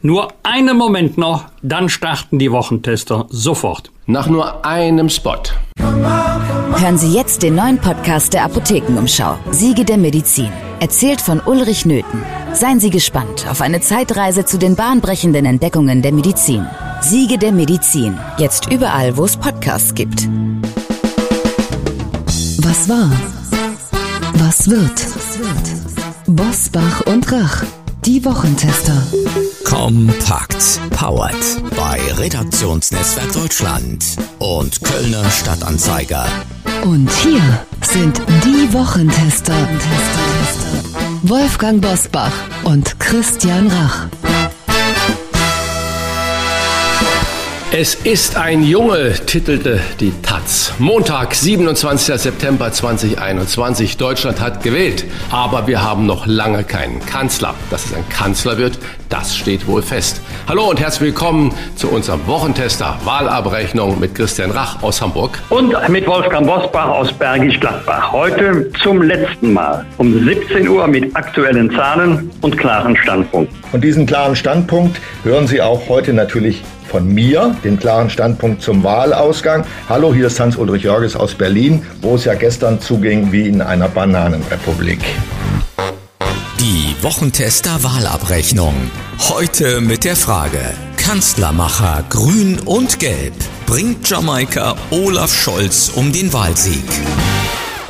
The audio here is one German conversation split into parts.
Nur einen Moment noch, dann starten die Wochentester sofort. Nach nur einem Spot. Hören Sie jetzt den neuen Podcast der Apothekenumschau. Siege der Medizin. Erzählt von Ulrich Nöthen. Seien Sie gespannt auf eine Zeitreise zu den bahnbrechenden Entdeckungen der Medizin. Siege der Medizin. Jetzt überall, wo es Podcasts gibt. Was war? Was wird? Bosbach und Rach. Die Wochentester. Kompakt. Powered bei Redaktionsnetzwerk Deutschland und Kölner Stadtanzeiger. Und hier sind die Wochentester. Wolfgang Bosbach und Christian Rach. Es ist ein Junge, titelte die Taz. Montag, 27. September 2021. Deutschland hat gewählt, aber wir haben noch lange keinen Kanzler. Dass es ein Kanzler wird, das steht wohl fest. Hallo und herzlich willkommen zu unserem Wochentester Wahlabrechnung mit Christian Rach aus Hamburg. Und mit Wolfgang Bosbach aus Bergisch Gladbach. Heute zum letzten Mal um 17 Uhr mit aktuellen Zahlen und klaren Standpunkten. Und diesen klaren Standpunkt hören Sie auch heute natürlich von mir, den klaren Standpunkt zum Wahlausgang. Hallo, hier ist Hans-Ulrich Jörges aus Berlin, wo es ja gestern zuging wie in einer Bananenrepublik. Wochentester Wahlabrechnung. Heute mit der Frage: Kanzlermacher Grün und Gelb. Bringt Jamaika Olaf Scholz um den Wahlsieg?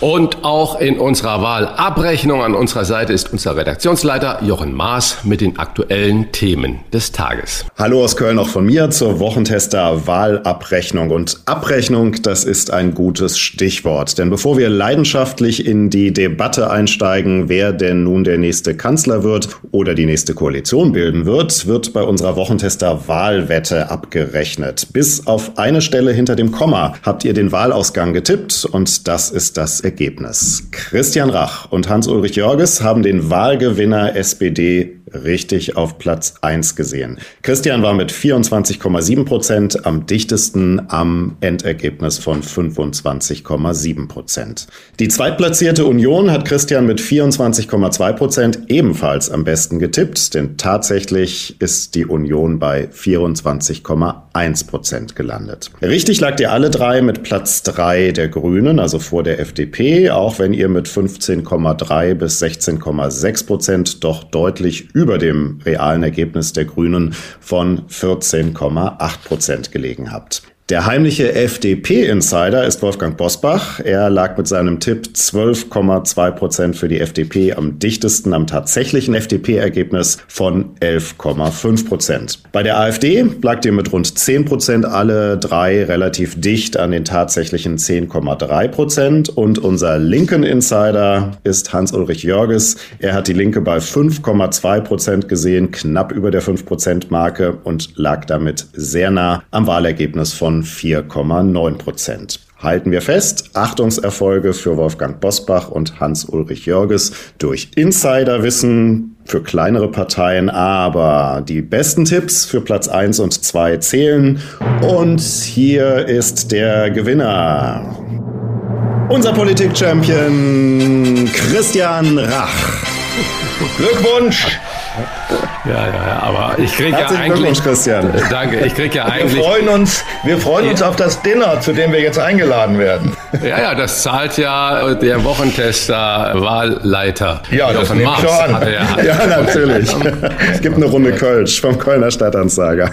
Und auch in unserer Wahlabrechnung an unserer Seite ist unser Redaktionsleiter Jochen Maas mit den aktuellen Themen des Tages. Hallo aus Köln auch von mir zur Wochentester Wahlabrechnung. Und Abrechnung, das ist ein gutes Stichwort. Denn bevor wir leidenschaftlich in die Debatte einsteigen, wer denn nun der nächste Kanzler wird oder die nächste Koalition bilden wird, wird bei unserer Wochentester Wahlwette abgerechnet. Bis auf eine Stelle hinter dem Komma habt ihr den Wahlausgang getippt und das ist das Ergebnis. Christian Rach und Hans-Ulrich Jörges haben den Wahlgewinner SPD richtig auf Platz 1 gesehen. Christian war mit 24,7 Prozent am dichtesten am Endergebnis von 25,7 Prozent. Die zweitplatzierte Union hat Christian mit 24,2 Prozent ebenfalls am besten getippt, denn tatsächlich ist die Union bei 24,1 Prozent gelandet. Richtig lag ihr alle drei mit Platz 3 der Grünen, also vor der FDP, auch wenn ihr mit 15,3 bis 16,6 Prozent doch deutlich über dem realen Ergebnis der Grünen von 14,8 Prozent gelegen habt. Der heimliche FDP-Insider ist Wolfgang Bosbach. Er lag mit seinem Tipp 12,2 Prozent für die FDP am dichtesten am tatsächlichen FDP-Ergebnis von 11,5 Prozent. Bei der AfD lag ihr mit rund 10 Prozent alle drei relativ dicht an den tatsächlichen 10,3 Prozent. Und unser linken Insider ist Hans-Ulrich Jörges. Er hat die Linke bei 5,2 Prozent gesehen, knapp über der 5 Prozent Marke und lag damit sehr nah am Wahlergebnis von 4,9 Prozent. Halten wir fest, Achtungserfolge für Wolfgang Bosbach und Hans-Ulrich Jörges durch Insiderwissen für kleinere Parteien, aber die besten Tipps für Platz 1 und 2 zählen. Und hier ist der Gewinner. Unser Politik-Champion Christian Rach. Glückwunsch! Ja, ja, ja, aber ich kriege ja eigentlich. Glückwunsch, Christian. Danke, ich kriege ja eigentlich. Wir freuen uns, wir freuen uns auf das Dinner, zu dem wir jetzt eingeladen werden. Ja, ja, das zahlt ja der Wochentester Wahlleiter. Ja, das nehme ich schon an. Ja, ja natürlich. es gibt eine Runde Kölsch vom Kölner Stadtanzeiger.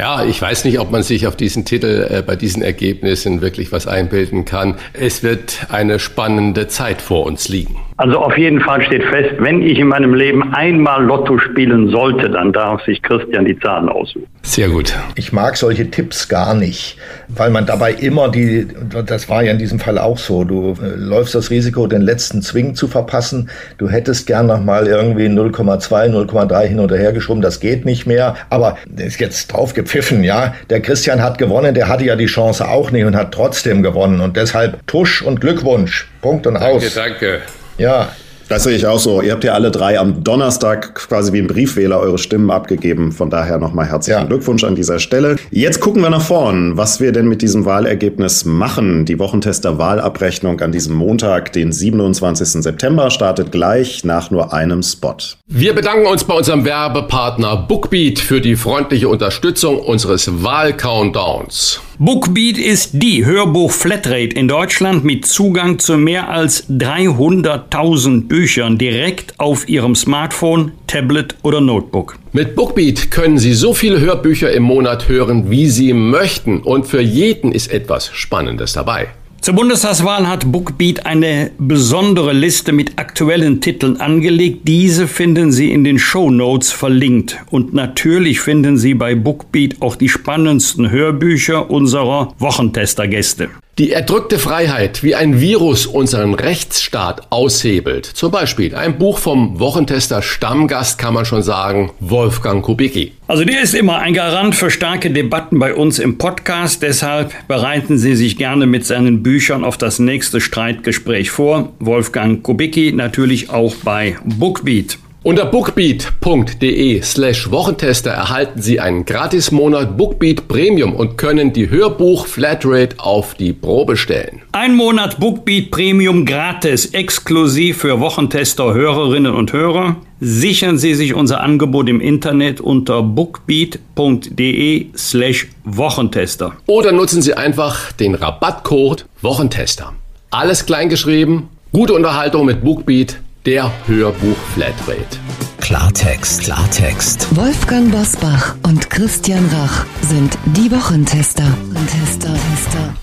Ja, ich weiß nicht, ob man sich auf diesen Titel äh, bei diesen Ergebnissen wirklich was einbilden kann. Es wird eine spannende Zeit vor uns liegen. Also auf jeden Fall steht fest, wenn ich in meinem Leben einmal Lotto spielen sollte, dann darf sich Christian die Zahlen aussuchen. Sehr gut. Ich mag solche Tipps gar nicht, weil man dabei immer die, das war ja in diesem Fall auch so, du äh, läufst das Risiko, den letzten Zwing zu verpassen. Du hättest gern noch mal irgendwie 0,2, 0,3 hin oder her geschoben, das geht nicht mehr. Aber ist jetzt drauf gepfiffen, ja. Der Christian hat gewonnen, der hatte ja die Chance auch nicht und hat trotzdem gewonnen. Und deshalb Tusch und Glückwunsch. Punkt und aus. Danke, danke. Ja, Das sehe ich auch so. Ihr habt ja alle drei am Donnerstag quasi wie ein Briefwähler eure Stimmen abgegeben. Von daher nochmal herzlichen ja. Glückwunsch an dieser Stelle. Jetzt gucken wir nach vorn, was wir denn mit diesem Wahlergebnis machen. Die Wochentester Wahlabrechnung an diesem Montag, den 27. September, startet gleich nach nur einem Spot. Wir bedanken uns bei unserem Werbepartner Bookbeat für die freundliche Unterstützung unseres Wahlcountdowns. Bookbeat ist die Hörbuch-Flatrate in Deutschland mit Zugang zu mehr als 300.000 Büchern direkt auf Ihrem Smartphone, Tablet oder Notebook. Mit Bookbeat können Sie so viele Hörbücher im Monat hören, wie Sie möchten und für jeden ist etwas Spannendes dabei. Zur Bundestagswahl hat Bookbeat eine besondere Liste mit aktuellen Titeln angelegt. Diese finden Sie in den Show Notes verlinkt. Und natürlich finden Sie bei Bookbeat auch die spannendsten Hörbücher unserer Wochentester-Gäste. Die erdrückte Freiheit, wie ein Virus unseren Rechtsstaat aushebelt. Zum Beispiel ein Buch vom Wochentester Stammgast kann man schon sagen, Wolfgang Kubicki. Also der ist immer ein Garant für starke Debatten bei uns im Podcast. Deshalb bereiten Sie sich gerne mit seinen Büchern auf das nächste Streitgespräch vor. Wolfgang Kubicki natürlich auch bei Bookbeat. Unter bookbeat.de slash Wochentester erhalten Sie einen Gratismonat Bookbeat Premium und können die Hörbuch Flatrate auf die Probe stellen. Ein Monat Bookbeat Premium gratis, exklusiv für Wochentester Hörerinnen und Hörer. Sichern Sie sich unser Angebot im Internet unter bookbeat.de slash Wochentester. Oder nutzen Sie einfach den Rabattcode Wochentester. Alles kleingeschrieben, gute Unterhaltung mit Bookbeat der Hörbuch Flatrate. Klartext, Klartext. Wolfgang Bosbach und Christian Rach sind die Wochentester. Tester, Tester.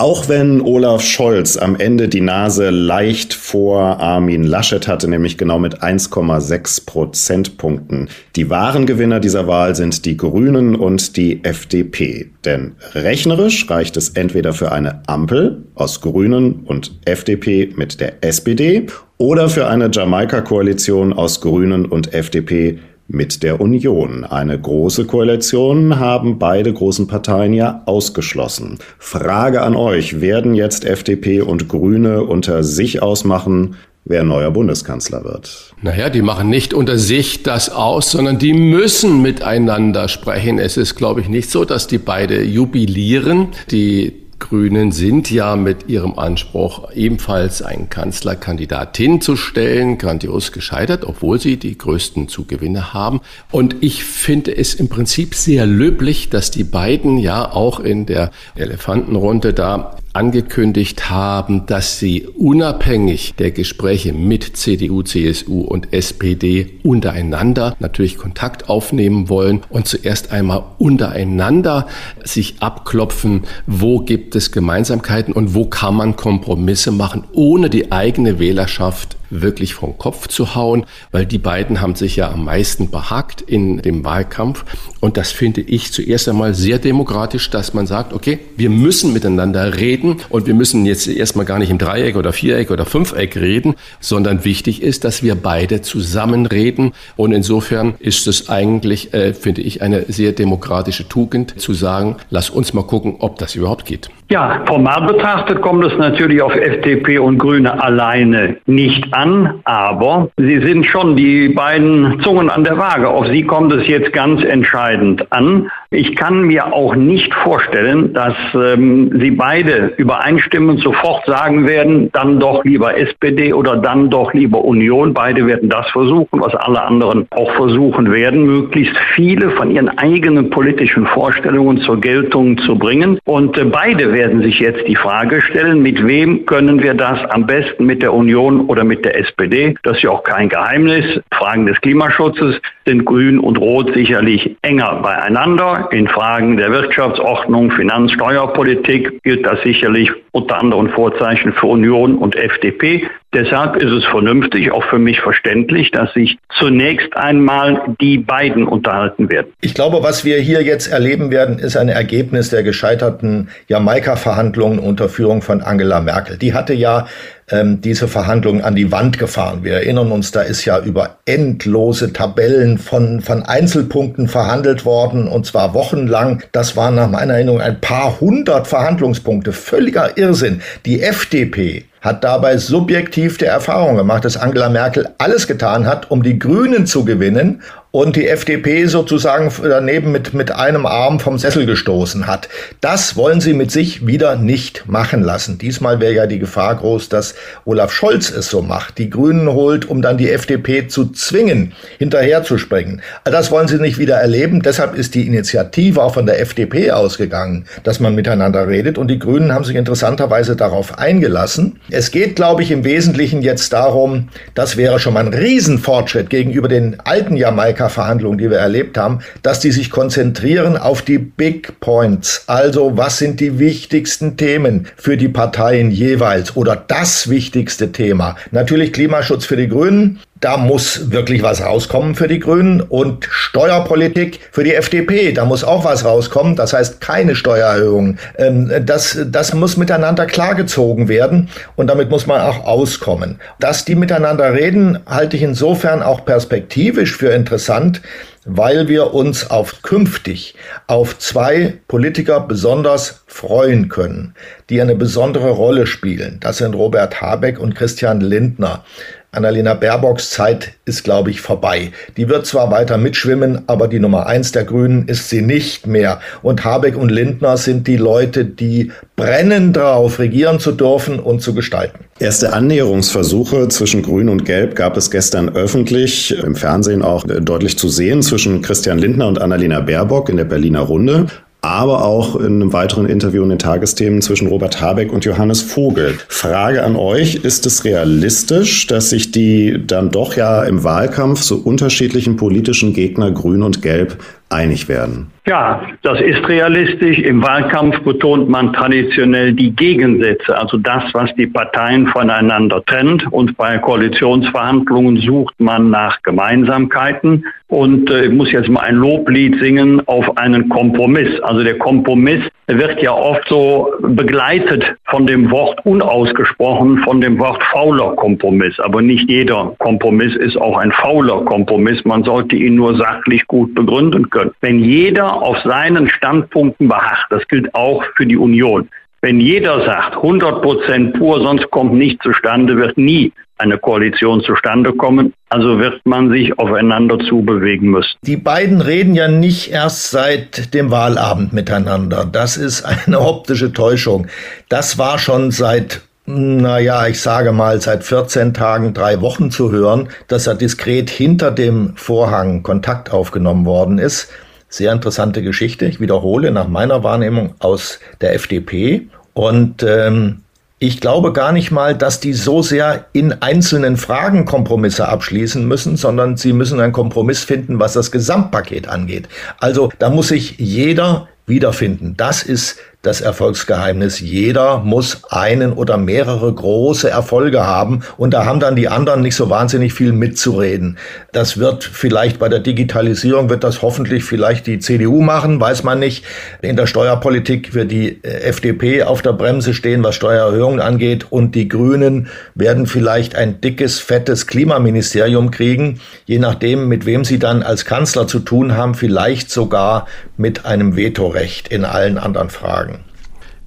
Auch wenn Olaf Scholz am Ende die Nase leicht vor Armin Laschet hatte, nämlich genau mit 1,6 Prozentpunkten. Die wahren Gewinner dieser Wahl sind die Grünen und die FDP. Denn rechnerisch reicht es entweder für eine Ampel aus Grünen und FDP mit der SPD oder für eine Jamaika-Koalition aus Grünen und FDP mit der Union. Eine große Koalition haben beide großen Parteien ja ausgeschlossen. Frage an euch, werden jetzt FDP und Grüne unter sich ausmachen, wer neuer Bundeskanzler wird? Naja, die machen nicht unter sich das aus, sondern die müssen miteinander sprechen. Es ist, glaube ich, nicht so, dass die beide jubilieren. Die Grünen sind ja mit ihrem Anspruch, ebenfalls einen Kanzlerkandidat hinzustellen, grandios gescheitert, obwohl sie die größten Zugewinne haben. Und ich finde es im Prinzip sehr löblich, dass die beiden ja auch in der Elefantenrunde da angekündigt haben, dass sie unabhängig der Gespräche mit CDU, CSU und SPD untereinander natürlich Kontakt aufnehmen wollen und zuerst einmal untereinander sich abklopfen, wo gibt es Gemeinsamkeiten und wo kann man Kompromisse machen, ohne die eigene Wählerschaft wirklich vom Kopf zu hauen, weil die beiden haben sich ja am meisten behagt in dem Wahlkampf. Und das finde ich zuerst einmal sehr demokratisch, dass man sagt, okay, wir müssen miteinander reden und wir müssen jetzt erstmal gar nicht im Dreieck oder Viereck oder Fünfeck reden, sondern wichtig ist, dass wir beide zusammen reden. Und insofern ist es eigentlich, äh, finde ich, eine sehr demokratische Tugend zu sagen, lass uns mal gucken, ob das überhaupt geht. Ja, formal betrachtet kommt es natürlich auf FDP und Grüne alleine nicht an, aber sie sind schon die beiden Zungen an der Waage. Auf sie kommt es jetzt ganz entscheidend an. Ich kann mir auch nicht vorstellen, dass ähm, sie beide übereinstimmend sofort sagen werden, dann doch lieber SPD oder dann doch lieber Union. Beide werden das versuchen, was alle anderen auch versuchen werden, möglichst viele von ihren eigenen politischen Vorstellungen zur Geltung zu bringen. Und äh, beide werden sich jetzt die Frage stellen, mit wem können wir das am besten mit der Union oder mit der SPD? Das ist ja auch kein Geheimnis. Fragen des Klimaschutzes sind Grün und Rot sicherlich enger beieinander. In Fragen der Wirtschaftsordnung, Finanz-, Steuerpolitik gilt das sicherlich unter anderem Vorzeichen für Union und FDP. Deshalb ist es vernünftig, auch für mich verständlich, dass sich zunächst einmal die beiden unterhalten werden. Ich glaube, was wir hier jetzt erleben werden, ist ein Ergebnis der gescheiterten Jamaika-Verhandlungen unter Führung von Angela Merkel. Die hatte ja ähm, diese Verhandlungen an die Wand gefahren. Wir erinnern uns, da ist ja über endlose Tabellen von, von Einzelpunkten verhandelt worden und zwar wochenlang. Das waren nach meiner Erinnerung ein paar hundert Verhandlungspunkte. Völliger Irrsinn. Die FDP hat dabei subjektiv der Erfahrung gemacht, dass Angela Merkel alles getan hat, um die Grünen zu gewinnen und die FDP sozusagen daneben mit, mit einem Arm vom Sessel gestoßen hat. Das wollen sie mit sich wieder nicht machen lassen. Diesmal wäre ja die Gefahr groß, dass Olaf Scholz es so macht, die Grünen holt, um dann die FDP zu zwingen, hinterherzuspringen. Das wollen sie nicht wieder erleben. Deshalb ist die Initiative auch von der FDP ausgegangen, dass man miteinander redet. Und die Grünen haben sich interessanterweise darauf eingelassen. Es geht, glaube ich, im Wesentlichen jetzt darum, das wäre schon mal ein Riesenfortschritt gegenüber den alten Jamaika Verhandlungen, die wir erlebt haben, dass die sich konzentrieren auf die Big Points. Also was sind die wichtigsten Themen für die Parteien jeweils oder das wichtigste Thema? Natürlich Klimaschutz für die Grünen, da muss wirklich was rauskommen für die Grünen und Steuerpolitik für die FDP. Da muss auch was rauskommen. Das heißt keine Steuererhöhung. Ähm, das, das muss miteinander klargezogen werden und damit muss man auch auskommen. Dass die miteinander reden, halte ich insofern auch perspektivisch für interessant, weil wir uns auf künftig auf zwei Politiker besonders freuen können, die eine besondere Rolle spielen. Das sind Robert Habeck und Christian Lindner. Annalena Baerbocks Zeit ist, glaube ich, vorbei. Die wird zwar weiter mitschwimmen, aber die Nummer eins der Grünen ist sie nicht mehr. Und Habeck und Lindner sind die Leute, die brennen drauf, regieren zu dürfen und zu gestalten. Erste Annäherungsversuche zwischen Grün und Gelb gab es gestern öffentlich, im Fernsehen auch deutlich zu sehen, zwischen Christian Lindner und Annalena Baerbock in der Berliner Runde aber auch in einem weiteren Interview in den Tagesthemen zwischen Robert Habeck und Johannes Vogel. Frage an euch, ist es realistisch, dass sich die dann doch ja im Wahlkampf so unterschiedlichen politischen Gegner Grün und Gelb einig werden? Ja, das ist realistisch. Im Wahlkampf betont man traditionell die Gegensätze, also das, was die Parteien voneinander trennt. Und bei Koalitionsverhandlungen sucht man nach Gemeinsamkeiten. Und äh, ich muss jetzt mal ein Loblied singen auf einen Kompromiss. Also der Kompromiss wird ja oft so begleitet von dem Wort unausgesprochen, von dem Wort fauler Kompromiss. Aber nicht jeder Kompromiss ist auch ein fauler Kompromiss. Man sollte ihn nur sachlich gut begründen können. Wenn jeder auf seinen Standpunkten beharrt, das gilt auch für die Union. Wenn jeder sagt, 100 Prozent pur, sonst kommt nichts zustande, wird nie eine Koalition zustande kommen. Also wird man sich aufeinander zubewegen müssen. Die beiden reden ja nicht erst seit dem Wahlabend miteinander. Das ist eine optische Täuschung. Das war schon seit naja, ich sage mal, seit 14 Tagen, drei Wochen zu hören, dass er diskret hinter dem Vorhang Kontakt aufgenommen worden ist. Sehr interessante Geschichte. Ich wiederhole nach meiner Wahrnehmung aus der FDP. Und ähm, ich glaube gar nicht mal, dass die so sehr in einzelnen Fragen Kompromisse abschließen müssen, sondern sie müssen einen Kompromiss finden, was das Gesamtpaket angeht. Also da muss sich jeder wiederfinden. Das ist das Erfolgsgeheimnis. Jeder muss einen oder mehrere große Erfolge haben und da haben dann die anderen nicht so wahnsinnig viel mitzureden. Das wird vielleicht bei der Digitalisierung, wird das hoffentlich vielleicht die CDU machen, weiß man nicht. In der Steuerpolitik wird die äh, FDP auf der Bremse stehen, was Steuererhöhungen angeht und die Grünen werden vielleicht ein dickes, fettes Klimaministerium kriegen, je nachdem, mit wem sie dann als Kanzler zu tun haben, vielleicht sogar mit einem Vetorecht in allen anderen Fragen.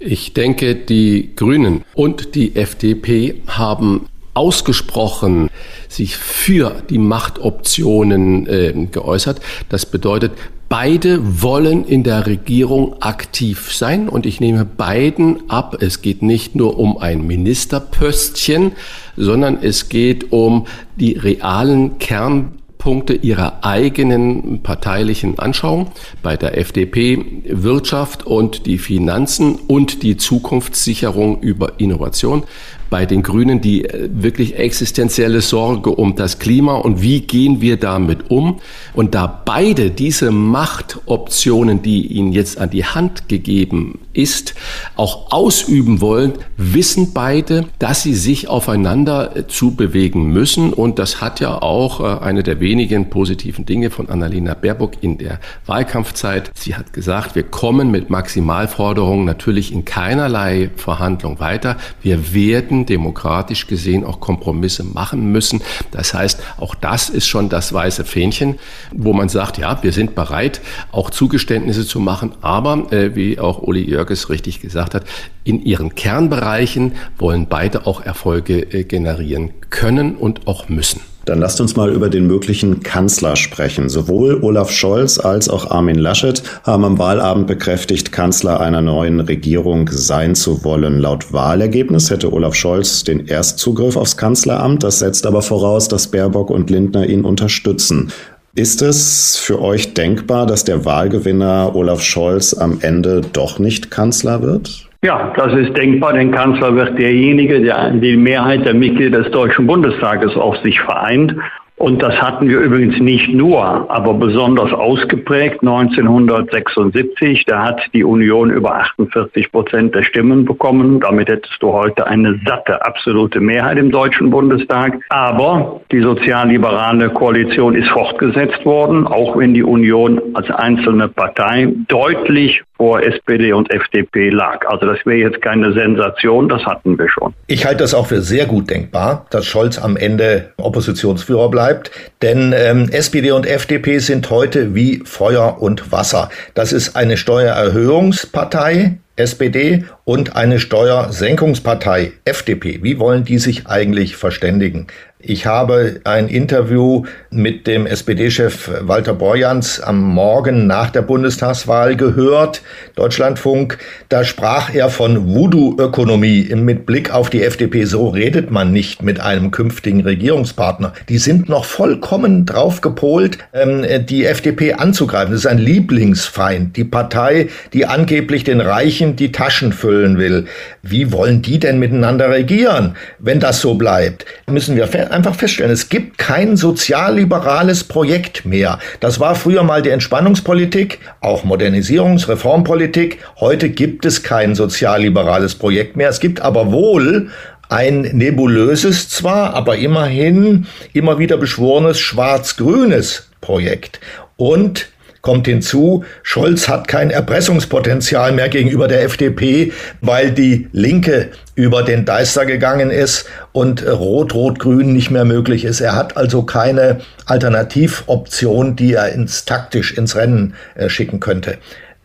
Ich denke, die Grünen und die FDP haben ausgesprochen sich für die Machtoptionen äh, geäußert. Das bedeutet, beide wollen in der Regierung aktiv sein und ich nehme beiden ab, es geht nicht nur um ein Ministerpöstchen, sondern es geht um die realen Kern Punkte ihrer eigenen parteilichen Anschauung. Bei der FDP Wirtschaft und die Finanzen und die Zukunftssicherung über Innovation bei den Grünen die äh, wirklich existenzielle Sorge um das Klima und wie gehen wir damit um. Und da beide diese Machtoptionen, die ihnen jetzt an die Hand gegeben ist, auch ausüben wollen, wissen beide, dass sie sich aufeinander äh, zubewegen müssen. Und das hat ja auch äh, eine der wenigen positiven Dinge von Annalena Baerbock in der Wahlkampfzeit. Sie hat gesagt, wir kommen mit Maximalforderungen natürlich in keinerlei Verhandlung weiter. Wir werden demokratisch gesehen auch Kompromisse machen müssen. Das heißt, auch das ist schon das weiße Fähnchen, wo man sagt, ja, wir sind bereit, auch Zugeständnisse zu machen. Aber, äh, wie auch Uli Jörges richtig gesagt hat, in ihren Kernbereichen wollen beide auch Erfolge äh, generieren können und auch müssen. Dann lasst uns mal über den möglichen Kanzler sprechen. Sowohl Olaf Scholz als auch Armin Laschet haben am Wahlabend bekräftigt, Kanzler einer neuen Regierung sein zu wollen. Laut Wahlergebnis hätte Olaf Scholz den Erstzugriff aufs Kanzleramt. Das setzt aber voraus, dass Baerbock und Lindner ihn unterstützen. Ist es für euch denkbar, dass der Wahlgewinner Olaf Scholz am Ende doch nicht Kanzler wird? Ja, das ist denkbar, denn Kanzler wird derjenige, der die Mehrheit der Mitglieder des Deutschen Bundestages auf sich vereint. Und das hatten wir übrigens nicht nur, aber besonders ausgeprägt 1976. Da hat die Union über 48 Prozent der Stimmen bekommen. Damit hättest du heute eine satte, absolute Mehrheit im Deutschen Bundestag. Aber die sozialliberale Koalition ist fortgesetzt worden, auch wenn die Union als einzelne Partei deutlich vor SPD und FDP lag. Also das wäre jetzt keine Sensation, das hatten wir schon. Ich halte das auch für sehr gut denkbar, dass Scholz am Ende Oppositionsführer bleibt, denn ähm, SPD und FDP sind heute wie Feuer und Wasser. Das ist eine Steuererhöhungspartei, SPD und eine Steuersenkungspartei FDP. Wie wollen die sich eigentlich verständigen? Ich habe ein Interview mit dem SPD-Chef Walter Borjans am Morgen nach der Bundestagswahl gehört, Deutschlandfunk. Da sprach er von Voodoo-Ökonomie mit Blick auf die FDP. So redet man nicht mit einem künftigen Regierungspartner. Die sind noch vollkommen drauf gepolt, ähm, die FDP anzugreifen. Das ist ein Lieblingsfeind. Die Partei, die angeblich den Reichen die Taschen füllen will. Wie wollen die denn miteinander regieren, wenn das so bleibt? Müssen wir einfach feststellen, es gibt kein sozialliberales Projekt mehr. Das war früher mal die Entspannungspolitik, auch Modernisierungs-, Reformpolitik. Heute gibt es kein sozialliberales Projekt mehr. Es gibt aber wohl ein nebulöses zwar, aber immerhin immer wieder beschworenes schwarz-grünes Projekt. Und kommt hinzu, Scholz hat kein Erpressungspotenzial mehr gegenüber der FDP, weil die Linke über den Deister gegangen ist und Rot-Rot-Grün nicht mehr möglich ist. Er hat also keine Alternativoption, die er ins taktisch ins Rennen äh, schicken könnte.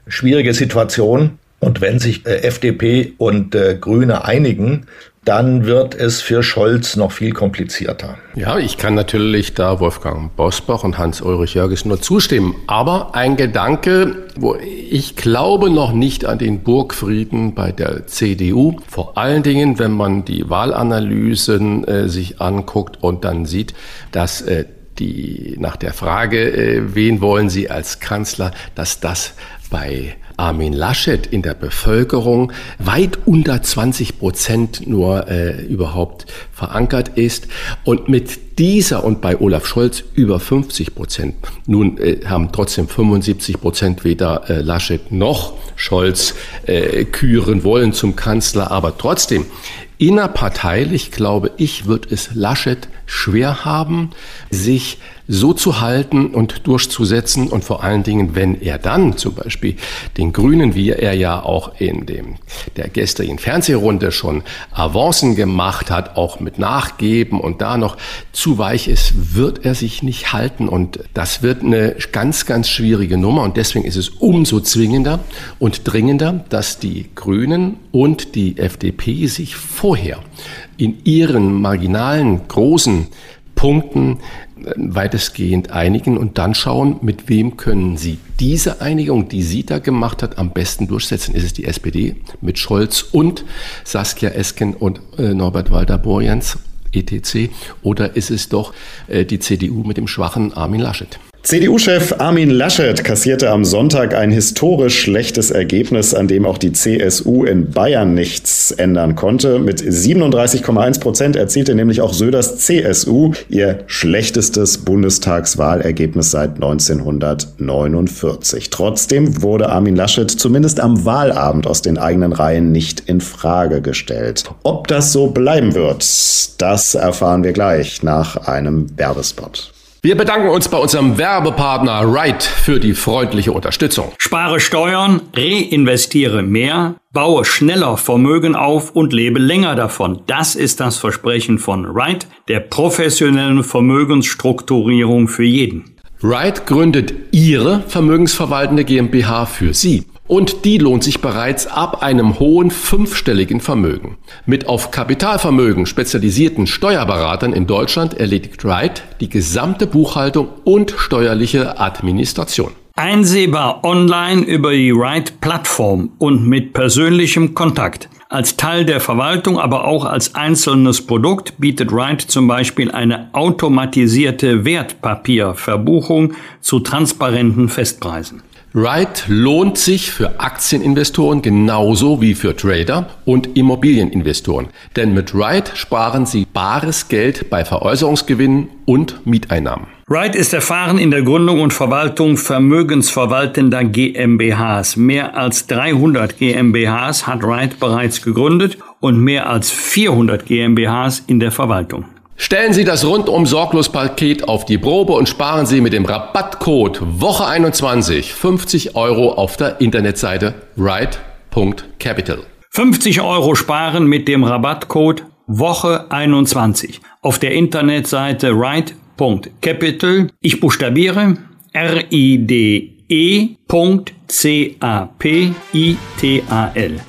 Schwierige Situation. Und wenn sich äh, FDP und äh, Grüne einigen, dann wird es für Scholz noch viel komplizierter. Ja, ich kann natürlich da Wolfgang Bosbach und Hans-Ulrich Jörges nur zustimmen. Aber ein Gedanke, wo ich glaube noch nicht an den Burgfrieden bei der CDU. Vor allen Dingen, wenn man die Wahlanalysen äh, sich anguckt und dann sieht, dass äh, die nach der Frage, äh, wen wollen Sie als Kanzler, dass das bei Armin Laschet in der Bevölkerung weit unter 20 Prozent nur äh, überhaupt verankert ist und mit dieser und bei Olaf Scholz über 50 Prozent. Nun äh, haben trotzdem 75 Prozent weder äh, Laschet noch Scholz äh, küren wollen zum Kanzler, aber trotzdem Innerparteilich, glaube ich, wird es Laschet schwer haben, sich so zu halten und durchzusetzen und vor allen Dingen, wenn er dann zum Beispiel den Grünen, wie er ja auch in dem, der gestrigen Fernsehrunde schon Avancen gemacht hat, auch mit Nachgeben und da noch zu weich ist, wird er sich nicht halten. Und das wird eine ganz, ganz schwierige Nummer. Und deswegen ist es umso zwingender und dringender, dass die Grünen und die FDP sich vorher in ihren marginalen großen Punkten weitestgehend einigen und dann schauen, mit wem können Sie diese Einigung, die sie da gemacht hat, am besten durchsetzen. Ist es die SPD mit Scholz und Saskia Esken und äh, Norbert Walter-Borjans, etc. Oder ist es doch äh, die CDU mit dem schwachen Armin Laschet? CDU-Chef Armin Laschet kassierte am Sonntag ein historisch schlechtes Ergebnis, an dem auch die CSU in Bayern nichts ändern konnte. Mit 37,1 Prozent erzielte nämlich auch Söders CSU ihr schlechtestes Bundestagswahlergebnis seit 1949. Trotzdem wurde Armin Laschet zumindest am Wahlabend aus den eigenen Reihen nicht in Frage gestellt. Ob das so bleiben wird, das erfahren wir gleich nach einem Werbespot. Wir bedanken uns bei unserem Werbepartner Wright für die freundliche Unterstützung. Spare Steuern, reinvestiere mehr, baue schneller Vermögen auf und lebe länger davon. Das ist das Versprechen von Wright, der professionellen Vermögensstrukturierung für jeden. Wright gründet Ihre vermögensverwaltende GmbH für Sie. Und die lohnt sich bereits ab einem hohen fünfstelligen Vermögen. Mit auf Kapitalvermögen spezialisierten Steuerberatern in Deutschland erledigt Wright die gesamte Buchhaltung und steuerliche Administration. Einsehbar online über die Wright-Plattform und mit persönlichem Kontakt. Als Teil der Verwaltung, aber auch als einzelnes Produkt bietet Wright zum Beispiel eine automatisierte Wertpapierverbuchung zu transparenten Festpreisen. Wright lohnt sich für Aktieninvestoren genauso wie für Trader und Immobilieninvestoren. Denn mit Wright sparen Sie bares Geld bei Veräußerungsgewinnen und Mieteinnahmen. Wright ist erfahren in der Gründung und Verwaltung vermögensverwaltender GmbHs. Mehr als 300 GmbHs hat Wright bereits gegründet und mehr als 400 GmbHs in der Verwaltung. Stellen Sie das rundum sorglos Paket auf die Probe und sparen Sie mit dem Rabattcode Woche 21 50 Euro auf der Internetseite right.capital. 50 Euro sparen mit dem Rabattcode Woche 21 auf der Internetseite right.capital. Ich buchstabiere R-I-D-E.C-A-P-I-T-A-L.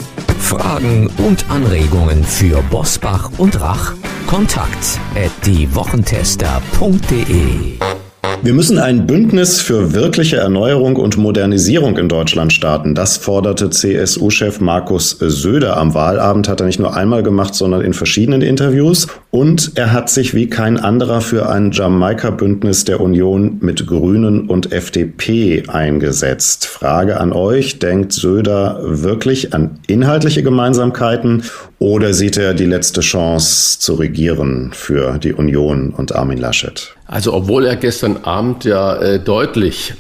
Fragen und Anregungen für Bosbach und Rach? Kontakt at diewochentester.de wir müssen ein Bündnis für wirkliche Erneuerung und Modernisierung in Deutschland starten. Das forderte CSU-Chef Markus Söder am Wahlabend. Hat er nicht nur einmal gemacht, sondern in verschiedenen Interviews. Und er hat sich wie kein anderer für ein Jamaika-Bündnis der Union mit Grünen und FDP eingesetzt. Frage an euch. Denkt Söder wirklich an inhaltliche Gemeinsamkeiten oder sieht er die letzte Chance zu regieren für die Union und Armin Laschet? Also obwohl er gestern Abend ja äh, deutlich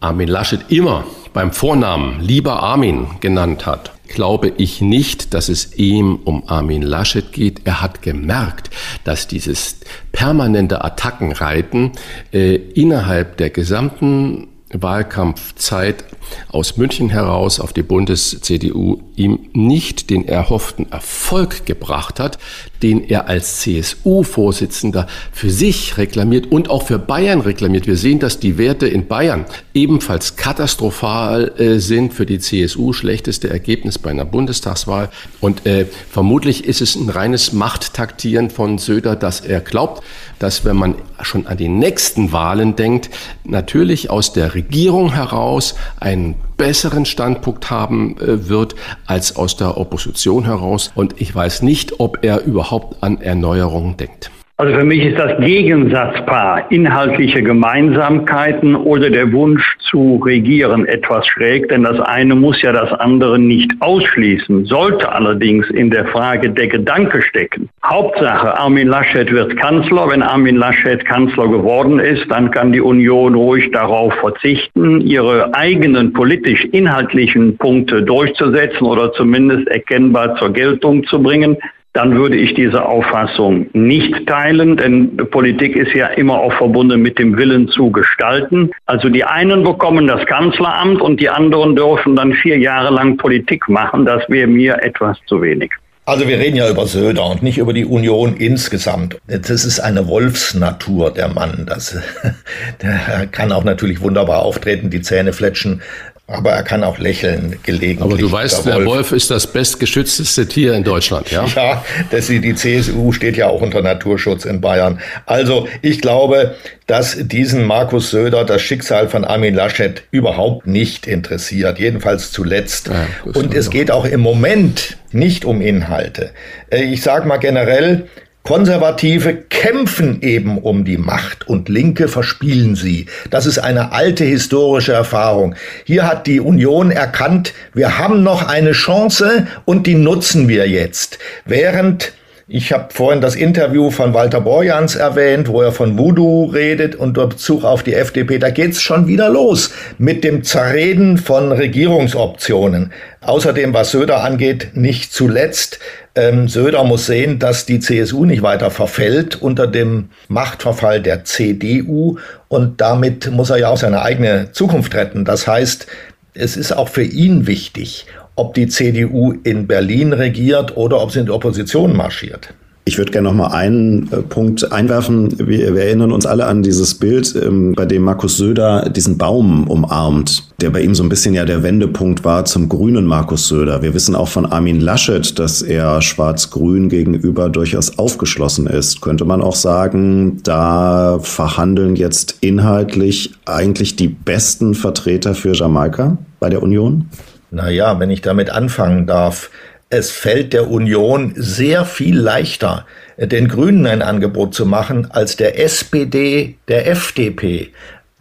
Armin Laschet immer beim Vornamen lieber Armin genannt hat, glaube ich nicht, dass es ihm um Armin Laschet geht. Er hat gemerkt, dass dieses permanente Attackenreiten äh, innerhalb der gesamten Wahlkampfzeit aus München heraus auf die Bundes-CDU ihm nicht den erhofften Erfolg gebracht hat, den er als CSU-Vorsitzender für sich reklamiert und auch für Bayern reklamiert. Wir sehen, dass die Werte in Bayern ebenfalls katastrophal äh, sind für die CSU, schlechteste Ergebnis bei einer Bundestagswahl. Und äh, vermutlich ist es ein reines Machttaktieren von Söder, dass er glaubt, dass wenn man schon an die nächsten Wahlen denkt, natürlich aus der Regierung heraus einen besseren Standpunkt haben äh, wird als aus der Opposition heraus. Und ich weiß nicht, ob er überhaupt an Erneuerungen denkt. Also für mich ist das Gegensatzpaar inhaltliche Gemeinsamkeiten oder der Wunsch zu regieren etwas schräg, denn das eine muss ja das andere nicht ausschließen, sollte allerdings in der Frage der Gedanke stecken. Hauptsache, Armin Laschet wird Kanzler. Wenn Armin Laschet Kanzler geworden ist, dann kann die Union ruhig darauf verzichten, ihre eigenen politisch-inhaltlichen Punkte durchzusetzen oder zumindest erkennbar zur Geltung zu bringen dann würde ich diese Auffassung nicht teilen, denn Politik ist ja immer auch verbunden mit dem Willen zu gestalten. Also die einen bekommen das Kanzleramt und die anderen dürfen dann vier Jahre lang Politik machen. Das wäre mir etwas zu wenig. Also wir reden ja über Söder und nicht über die Union insgesamt. Das ist eine Wolfsnatur, der Mann. Das, der kann auch natürlich wunderbar auftreten, die Zähne fletschen. Aber er kann auch lächeln gelegentlich. Aber du weißt, der Wolf. der Wolf ist das bestgeschützteste Tier in Deutschland, ja? Ja, das, die CSU steht ja auch unter Naturschutz in Bayern. Also ich glaube, dass diesen Markus Söder das Schicksal von Armin Laschet überhaupt nicht interessiert. Jedenfalls zuletzt. Ja, Und es geht auch im Moment nicht um Inhalte. Äh, ich sage mal generell, Konservative kämpfen eben um die Macht und Linke verspielen sie. Das ist eine alte historische Erfahrung. Hier hat die Union erkannt, wir haben noch eine Chance und die nutzen wir jetzt. Während Ich habe vorhin das Interview von Walter Borjans erwähnt, wo er von Voodoo redet und Bezug auf die FDP. Da geht's schon wieder los mit dem Zerreden von Regierungsoptionen. Außerdem, was Söder angeht, nicht zuletzt. Ähm, Söder muss sehen, dass die CSU nicht weiter verfällt unter dem Machtverfall der CDU und damit muss er ja auch seine eigene Zukunft retten. Das heißt, es ist auch für ihn wichtig, ob die CDU in Berlin regiert oder ob sie in die Opposition marschiert. Ich würde gerne noch mal einen äh, Punkt einwerfen. Wir, wir, erinnern uns alle an dieses Bild, ähm, bei dem Markus Söder diesen Baum umarmt, der bei ihm so ein bisschen ja der Wendepunkt war zum grünen Markus Söder. Wir wissen auch von Armin Laschet, dass er schwarz-grün gegenüber durchaus aufgeschlossen ist. Könnte man auch sagen, da verhandeln jetzt inhaltlich eigentlich die besten Vertreter für Jamaika bei der Union? Naja, wenn ich damit anfangen darf, es fällt der Union sehr viel leichter, den Grünen ein Angebot zu machen, als der SPD, der FDP.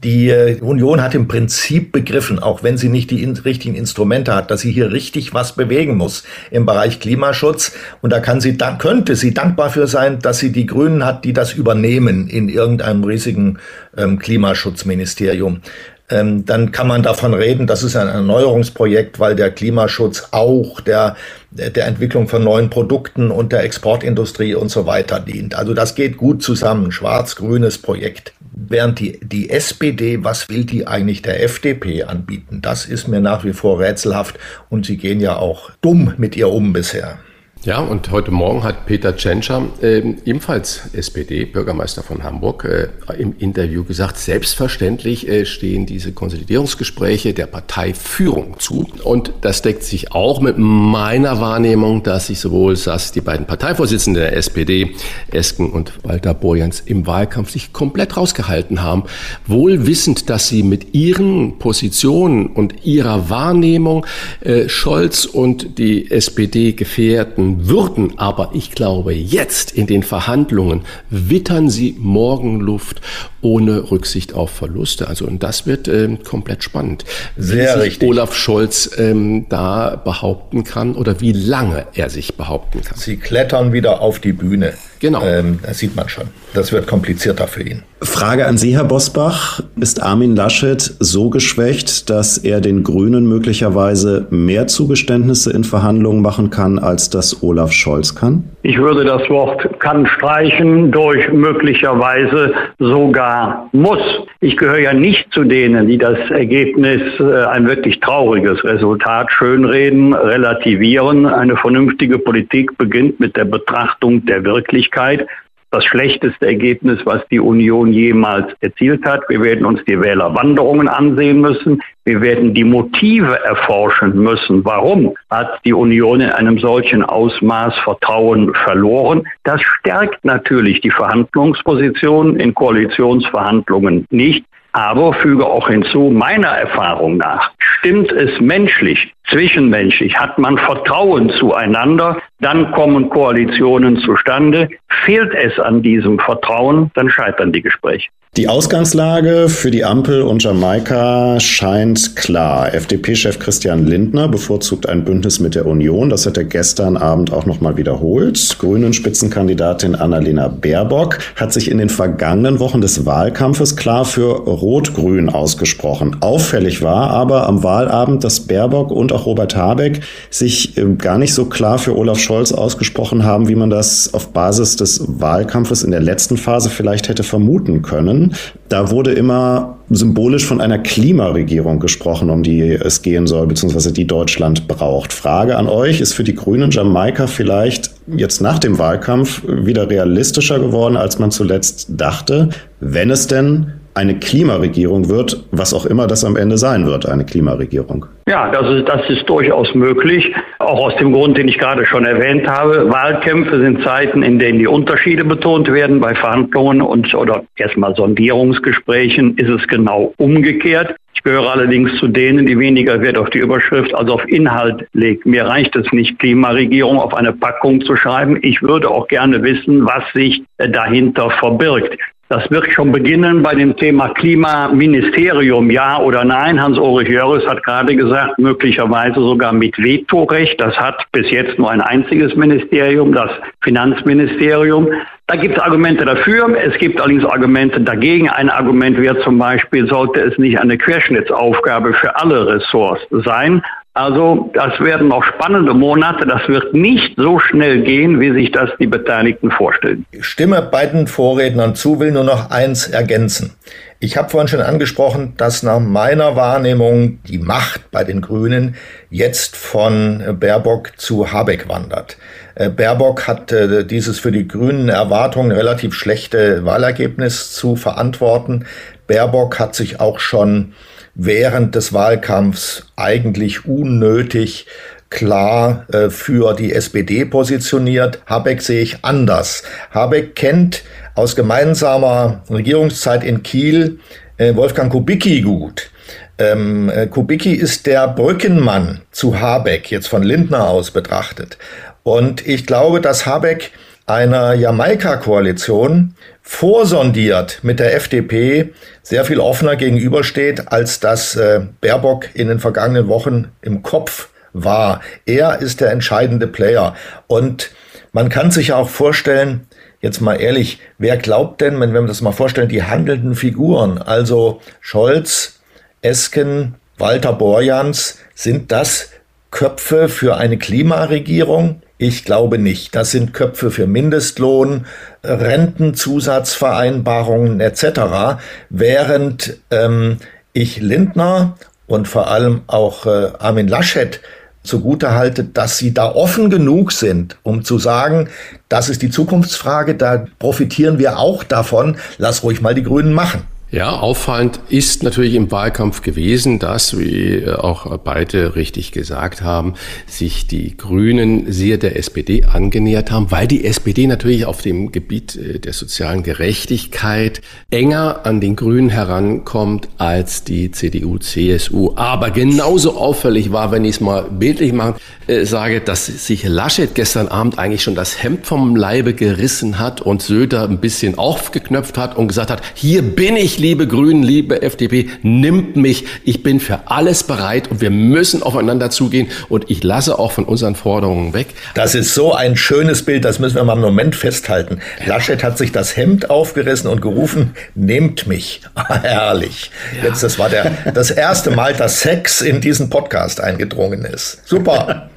Die äh, Union hat im Prinzip begriffen, auch wenn sie nicht die richtigen Instrumente hat, dass sie hier richtig was bewegen muss im Bereich Klimaschutz. Und da kann sie, da könnte sie dankbar für sein, dass sie die Grünen hat, die das übernehmen in irgendeinem riesigen ähm, Klimaschutzministerium ähm, dann kann man davon reden, das ist ein Erneuerungsprojekt, weil der Klimaschutz auch der, der Entwicklung von neuen Produkten und der Exportindustrie und so weiter dient. Also das geht gut zusammen, schwarz-grünes Projekt. Während die, die SPD, was will die eigentlich der FDP anbieten? Das ist mir nach wie vor rätselhaft und sie gehen ja auch dumm mit ihr um bisher. Ja, und heute Morgen hat Peter Tschentscher, äh, ebenfalls SPD, Bürgermeister von Hamburg, äh, im Interview gesagt, selbstverständlich äh, stehen diese Konsolidierungsgespräche der Parteiführung zu. Und das deckt sich auch mit meiner Wahrnehmung, dass sich sowohl SAS, die beiden Parteivorsitzenden der SPD, Esken und Walter Borjans, im Wahlkampf sich komplett rausgehalten haben, wohl wissend, dass sie mit ihren Positionen und ihrer Wahrnehmung äh, Scholz und die SPD gefährden würden. Aber ich glaube, jetzt in den Verhandlungen wittern sie Morgenluft ohne Rücksicht auf Verluste. Also und das wird ähm, komplett spannend. Sehr wie sich richtig. Olaf Scholz ähm, da behaupten kann oder wie lange er sich behaupten kann. Sie klettern wieder auf die Bühne. Genau. Ähm, das sieht man schon. Das wird komplizierter für ihn. Frage an Sie, Herr Bosbach. Ist Armin Laschet so geschwächt, dass er den Grünen möglicherweise mehr Zugeständnisse in Verhandlungen machen kann, als das Olaf Scholz kann? Ich würde das Wort kann streichen durch möglicherweise sogar muss. Ich gehöre ja nicht zu denen, die das Ergebnis, äh, ein wirklich trauriges Resultat, schönreden, relativieren. Eine vernünftige Politik beginnt mit der Betrachtung der Wirklichkeit das schlechteste Ergebnis, was die Union jemals erzielt hat. Wir werden uns die Wählerwanderungen ansehen müssen. Wir werden die Motive erforschen müssen. Warum hat die Union in einem solchen Ausmaß Vertrauen verloren? Das stärkt natürlich die Verhandlungsposition in Koalitionsverhandlungen nicht. Aber füge auch hinzu, meiner Erfahrung nach, stimmt es menschlich, zwischenmenschlich, hat man Vertrauen zueinander, dann kommen Koalitionen zustande. Fehlt es an diesem Vertrauen, dann scheitern die Gespräche. Die Ausgangslage für die Ampel und Jamaika scheint klar. FDP-Chef Christian Lindner bevorzugt ein Bündnis mit der Union. Das hat er gestern Abend auch nochmal wiederholt. Grünen Spitzenkandidatin Annalena Baerbock hat sich in den vergangenen Wochen des Wahlkampfes klar für Rot-Grün ausgesprochen. Auffällig war aber am Wahlabend, dass Baerbock und auch Robert Habeck sich ähm, gar nicht so klar für Olaf Scholz ausgesprochen haben, wie man das auf Basis des Wahlkampfes in der letzten Phase vielleicht hätte vermuten können. Da wurde immer symbolisch von einer Klimaregierung gesprochen, um die es gehen soll, beziehungsweise die Deutschland braucht. Frage an euch, ist für die Grünen Jamaika vielleicht jetzt nach dem Wahlkampf wieder realistischer geworden, als man zuletzt dachte, wenn es denn eine Klimaregierung wird, was auch immer das am Ende sein wird, eine Klimaregierung. Ja, das ist, das ist durchaus möglich. Auch aus dem Grund, den ich gerade schon erwähnt habe. Wahlkämpfe sind Zeiten, in denen die Unterschiede betont werden. Bei Verhandlungen und oder erstmal Sondierungsgesprächen ist es genau umgekehrt. Ich gehöre allerdings zu denen, die weniger Wert auf die Überschrift als auf Inhalt legt. Mir reicht es nicht, Klimaregierung auf eine Packung zu schreiben. Ich würde auch gerne wissen, was sich dahinter verbirgt. Das wird schon beginnen bei dem Thema Klimaministerium, ja oder nein. Hans-Ulrich Jörres hat gerade gesagt, möglicherweise sogar mit Vetorecht. Das hat bis jetzt nur ein einziges Ministerium, das Finanzministerium. Da gibt es Argumente dafür, es gibt allerdings Argumente dagegen. Ein Argument wäre zum Beispiel, sollte es nicht eine Querschnittsaufgabe für alle Ressorts sein, also das werden noch spannende Monate. Das wird nicht so schnell gehen, wie sich das die Beteiligten vorstellen. Ich stimme beiden Vorrednern zu, will nur noch eins ergänzen. Ich habe vorhin schon angesprochen, dass nach meiner Wahrnehmung die Macht bei den Grünen jetzt von Baerbock zu Habeck wandert. Äh, Baerbock hat äh, dieses für die Grünen Erwartungen relativ schlechte Wahlergebnis zu verantworten. Baerbock hat sich auch schon während des Wahlkampfs eigentlich unnötig klar äh, für die SPD positioniert. Habeck sehe ich anders. Habeck kennt aus gemeinsamer Regierungszeit in Kiel äh, Wolfgang Kubicki gut. Ähm, äh, Kubicki ist der Brückenmann zu Habeck, jetzt von Lindner aus betrachtet. Und ich glaube, dass Habeck einer Jamaika-Koalition vorsondiert mit der FDP sehr viel offener gegenübersteht, als das äh, Baerbock in den vergangenen Wochen im Kopf war. Er ist der entscheidende Player. Und man kann sich auch vorstellen, jetzt mal ehrlich, wer glaubt denn, wenn wir das mal vorstellen, die handelnden Figuren, also Scholz, Esken, Walter Borjans, sind das Köpfe für eine Klimaregierung? Ich glaube nicht. Das sind Köpfe für Mindestlohn, Rentenzusatzvereinbarungen etc. Während ähm, ich Lindner und vor allem auch äh, Armin Laschet zugute halte, dass sie da offen genug sind, um zu sagen, das ist die Zukunftsfrage, da profitieren wir auch davon, lass ruhig mal die Grünen machen. Ja, auffallend ist natürlich im Wahlkampf gewesen, dass, wie auch beide richtig gesagt haben, sich die Grünen sehr der SPD angenähert haben, weil die SPD natürlich auf dem Gebiet äh, der sozialen Gerechtigkeit enger an den Grünen herankommt als die CDU, CSU. Aber genauso auffällig war, wenn ich es mal bildlich machen äh, sage, dass sich Laschet gestern Abend eigentlich schon das Hemd vom Leibe gerissen hat und Söder ein bisschen aufgeknöpft hat und gesagt hat, hier bin ich, liebe Grünen, liebe FDP, nimmt mich. Ich bin für alles bereit und wir müssen aufeinander zugehen und ich lasse auch von unseren Forderungen weg. Das ist so ein schönes Bild, das müssen wir mal im Moment festhalten. Laschet hat sich das Hemd aufgerissen und gerufen, nehmt mich. Herrlich. Ja. Jetzt, das war der, das erste Mal, dass Sex in diesen Podcast eingedrungen ist. Super.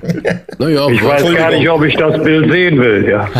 Naja, ich weiß gar nicht, ob ich das Bild sehen will. Ja.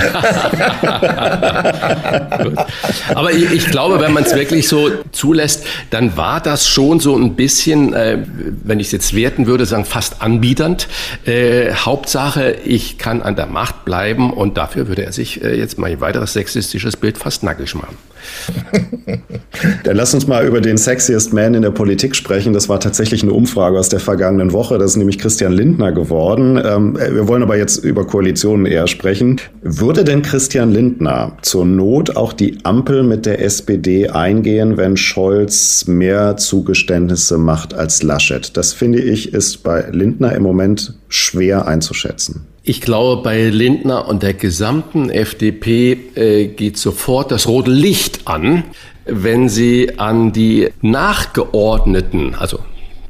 Aber ich, ich glaube, wenn man es wirklich so zulässt, dann war das schon so ein bisschen, äh, wenn ich es jetzt werten würde, sagen fast anbiedernd. Äh, Hauptsache, ich kann an der Macht bleiben und dafür würde er sich äh, jetzt mal ein weiteres sexistisches Bild fast nackig machen. Dann lass uns mal über den Sexiest Man in der Politik sprechen. Das war tatsächlich eine Umfrage aus der vergangenen Woche. Das ist nämlich Christian Lindner geworden. Ähm, wir wollen aber jetzt über Koalitionen eher sprechen. Würde denn Christian Lindner zur Not auch die Ampel mit der SPD eingehen, wenn Scholz mehr Zugeständnisse macht als Laschet? Das finde ich ist bei Lindner im Moment schwer einzuschätzen. Ich glaube, bei Lindner und der gesamten FDP äh, geht sofort das rote Licht an, wenn sie an die Nachgeordneten, also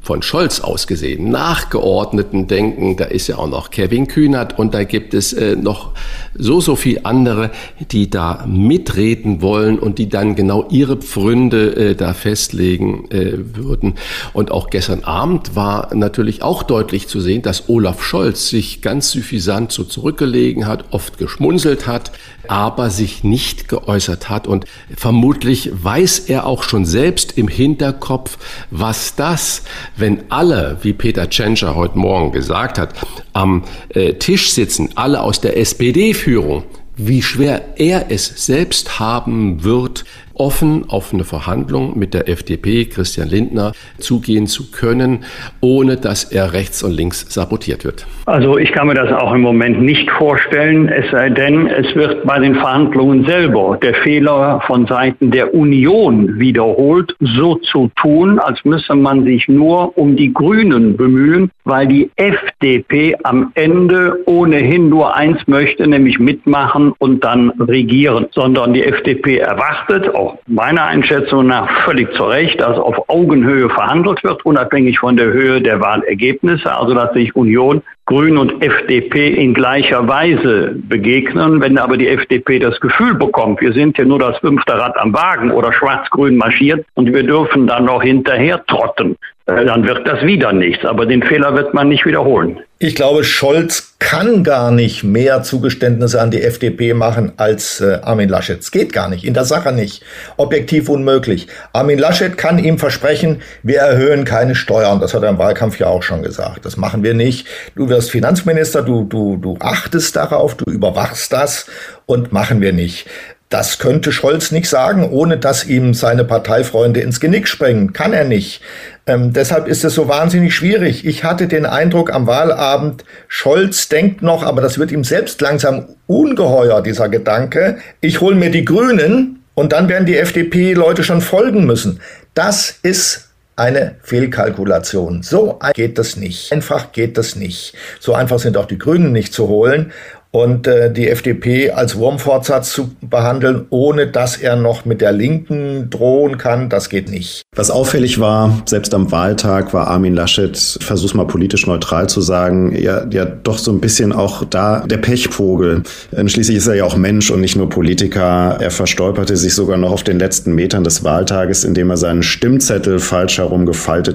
von Scholz aus gesehen, nachgeordneten Denken. Da ist ja auch noch Kevin Kühnert und da gibt es äh, noch so, so viel andere, die da mitreden wollen und die dann genau ihre Pfründe äh, da festlegen äh, würden. Und auch gestern Abend war natürlich auch deutlich zu sehen, dass Olaf Scholz sich ganz suffisant so zurückgelegen hat, oft geschmunzelt hat, aber sich nicht geäußert hat. Und vermutlich weiß er auch schon selbst im Hinterkopf, was das, wenn alle, wie Peter Tschentscher heute Morgen gesagt hat, am äh, Tisch sitzen, alle aus der SPD-Führung, wie schwer er es selbst haben wird, offen auf eine Verhandlung mit der FDP, Christian Lindner, zugehen zu können, ohne dass er rechts und links sabotiert wird? Also ich kann mir das auch im Moment nicht vorstellen, es sei denn, es wird bei den Verhandlungen selber der Fehler von Seiten der Union wiederholt, so zu tun, als müsse man sich nur um die Grünen bemühen, weil die FDP am Ende ohnehin nur eins möchte, nämlich mitmachen und dann regieren, sondern die FDP erwartet, auch meiner Einschätzung nach völlig zu Recht, dass auf Augenhöhe verhandelt wird, unabhängig von der Höhe der Wahlergebnisse, also dass sich Union Grün und FDP in gleicher Weise begegnen. Wenn aber die FDP das Gefühl bekommt, wir sind hier nur das fünfte Rad am Wagen oder schwarz-grün marschiert und wir dürfen dann noch hinterher trotten, äh, dann wird das wieder nichts. Aber den Fehler wird man nicht wiederholen. Ich glaube, Scholz kann gar nicht mehr Zugeständnisse an die FDP machen als äh, Armin Laschet. Es geht gar nicht, in der Sache nicht. Objektiv unmöglich. Armin Laschet kann ihm versprechen, wir erhöhen keine Steuern. Das hat er im Wahlkampf ja auch schon gesagt. Das machen wir nicht. Du wirst Finanzminister, du, du, du achtest darauf, du überwachst das und machen wir nicht. Das könnte Scholz nicht sagen, ohne dass ihm seine Parteifreunde ins Genick springen. Kann er nicht. Ähm, deshalb ist es so wahnsinnig schwierig. Ich hatte den Eindruck am Wahlabend, Scholz denkt noch, aber das wird ihm selbst langsam ungeheuer, dieser Gedanke. Ich hole mir die Grünen und dann werden die FDP-Leute schon folgen müssen. Das ist eine Fehlkalkulation. So geht das nicht. Einfach geht das nicht. So einfach sind auch die Grünen nicht zu holen und äh, die FDP als Wurmfortsatz zu behandeln, ohne dass er noch mit der Linken drohen kann, das geht nicht. Was auffällig war, selbst am Wahltag war Armin Laschet, versuch's mal politisch neutral zu sagen, ja, ja doch so ein bisschen auch da der Pechvogel. Schließlich ist er ja auch Mensch und nicht nur Politiker. Er verstolperte sich sogar noch auf den letzten Metern des Wahltages, indem er seinen Stimmzettel falsch herum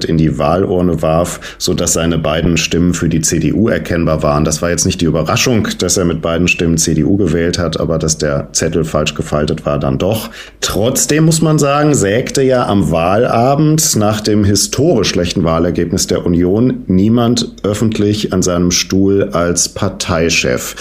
in die Wahlurne warf, sodass seine beiden Stimmen für die CDU erkennbar waren. Das war jetzt nicht die Überraschung, dass er er mit beiden Stimmen CDU gewählt hat, aber dass der Zettel falsch gefaltet war, dann doch. Trotzdem muss man sagen, sägte ja am Wahlabend nach dem historisch schlechten Wahlergebnis der Union niemand öffentlich an seinem Stuhl als Parteichef.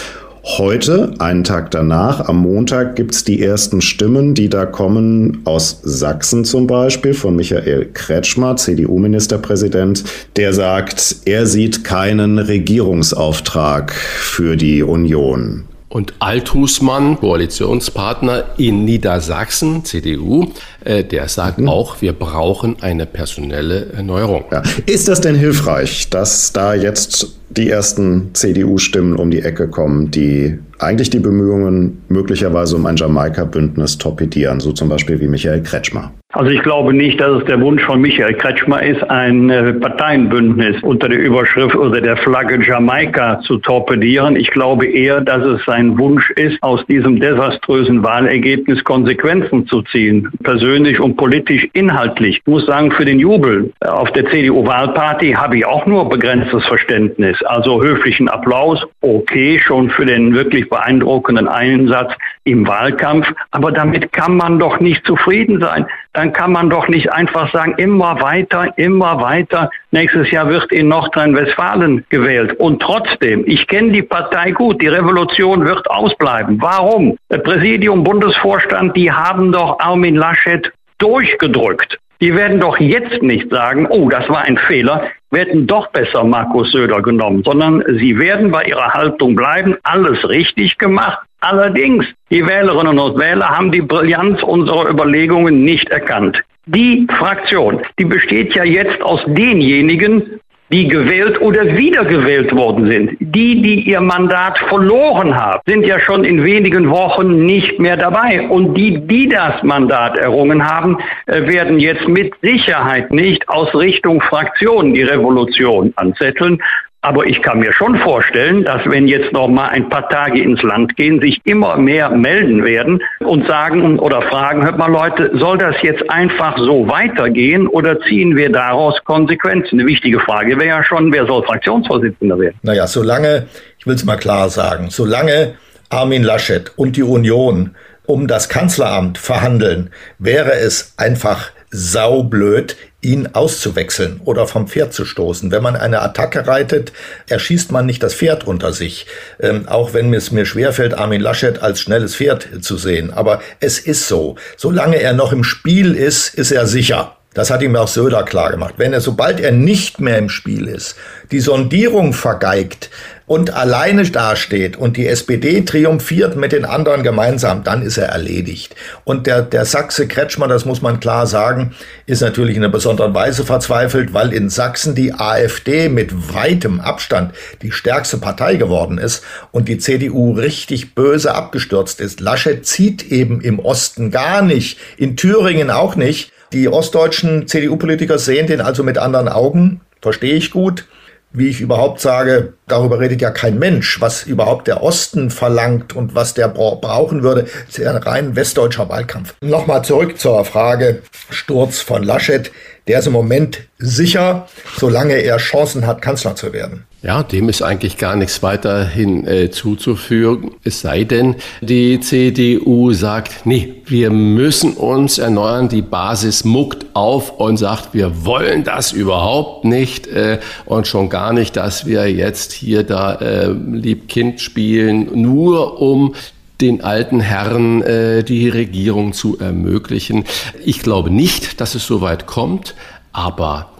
Heute, einen Tag danach, am Montag, gibt's die ersten Stimmen, die da kommen aus Sachsen zum Beispiel, von Michael Kretschmer, CDU-Ministerpräsident, der sagt, er sieht keinen Regierungsauftrag für die Union. Und Althusmann, Koalitionspartner in Niedersachsen, CDU, äh, der sagt mhm. auch, wir brauchen eine personelle Erneuerung. Ja. Ist das denn hilfreich, dass da jetzt die ersten CDU-Stimmen um die Ecke kommen, die eigentlich die Bemühungen möglicherweise um ein Jamaika-Bündnis torpedieren, so zum Beispiel wie Michael Kretschmer? Also ich glaube nicht, dass es der Wunsch von Michael Kretschmer ist, ein äh, Parteienbündnis unter der Überschrift oder der Flagge Jamaika zu torpedieren. Ich glaube eher, dass es sein Wunsch ist, aus diesem desaströsen Wahlergebnis Konsequenzen zu ziehen, persönlich und politisch inhaltlich. Ich muss sagen, für den Jubel auf der CDU-Wahlparty habe ich auch nur begrenztes Verständnis. Also höflichen Applaus, okay, schon für den wirklich beeindruckenden Einsatz im Wahlkampf. Aber damit kann man doch nicht zufrieden sein dann kann man doch nicht einfach sagen, immer weiter, immer weiter. Nächstes Jahr wird in Nordrhein-Westfalen gewählt. Und trotzdem, ich kenne die Partei gut, die Revolution wird ausbleiben. Warum? Das Präsidium, Bundesvorstand, die haben doch Armin Laschet durchgedrückt. Die werden doch jetzt nicht sagen, oh, das war ein Fehler, wir hätten doch besser Markus Söder genommen, sondern sie werden bei ihrer Haltung bleiben, alles richtig gemacht. Allerdings, die Wählerinnen und Wähler haben die Brillanz unserer Überlegungen nicht erkannt. Die Fraktion, die besteht ja jetzt aus denjenigen, die gewählt oder wiedergewählt worden sind. Die, die ihr Mandat verloren haben, sind ja schon in wenigen Wochen nicht mehr dabei. Und die, die das Mandat errungen haben, äh, werden jetzt mit Sicherheit nicht aus Richtung Fraktion die Revolution anzetteln, aber ich kann mir schon vorstellen, dass wenn jetzt noch mal ein paar Tage ins Land gehen, sich immer mehr melden werden und sagen oder fragen, hört mal Leute, soll das jetzt einfach so weitergehen oder ziehen wir daraus Konsequenzen? Eine wichtige Frage wäre ja schon, wer soll Fraktionsvorsitzender werden? Naja, solange, ich will es mal klar sagen, solange Armin Laschet und die Union um das Kanzleramt verhandeln, wäre es einfach saublöd, ihn auszuwechseln oder vom Pferd zu stoßen. Wenn man eine Attacke reitet, erschießt man nicht das Pferd unter sich. Ähm, auch wenn es mir schwerfällt, Armin Laschet als schnelles Pferd zu sehen. Aber es ist so. Solange er noch im Spiel ist, ist er sicher. Das hat ihm auch Söder klar gemacht. Wenn er, sobald er nicht mehr im Spiel ist, die Sondierung vergeigt und alleine dasteht und die SPD triumphiert mit den anderen gemeinsam, dann ist er erledigt. Und der, der Sachse Kretschmann, das muss man klar sagen, ist natürlich in einer besonderen Weise verzweifelt, weil in Sachsen die AfD mit weitem Abstand die stärkste Partei geworden ist und die CDU richtig böse abgestürzt ist. Laschet zieht eben im Osten gar nicht, in Thüringen auch nicht. Die ostdeutschen CDU-Politiker sehen den also mit anderen Augen, verstehe ich gut. Wie ich überhaupt sage, darüber redet ja kein Mensch, was überhaupt der Osten verlangt und was der brauchen würde, ist ja ein rein westdeutscher Wahlkampf. Nochmal zurück zur Frage Sturz von Laschet. Der ist im Moment sicher, solange er Chancen hat, Kanzler zu werden. Ja, dem ist eigentlich gar nichts weiterhin äh, zuzufügen. Es sei denn, die CDU sagt, nee, wir müssen uns erneuern. Die Basis muckt auf und sagt, wir wollen das überhaupt nicht äh, und schon gar nicht, dass wir jetzt hier da äh, Liebkind spielen, nur um den alten Herren äh, die Regierung zu ermöglichen. Ich glaube nicht, dass es so weit kommt, aber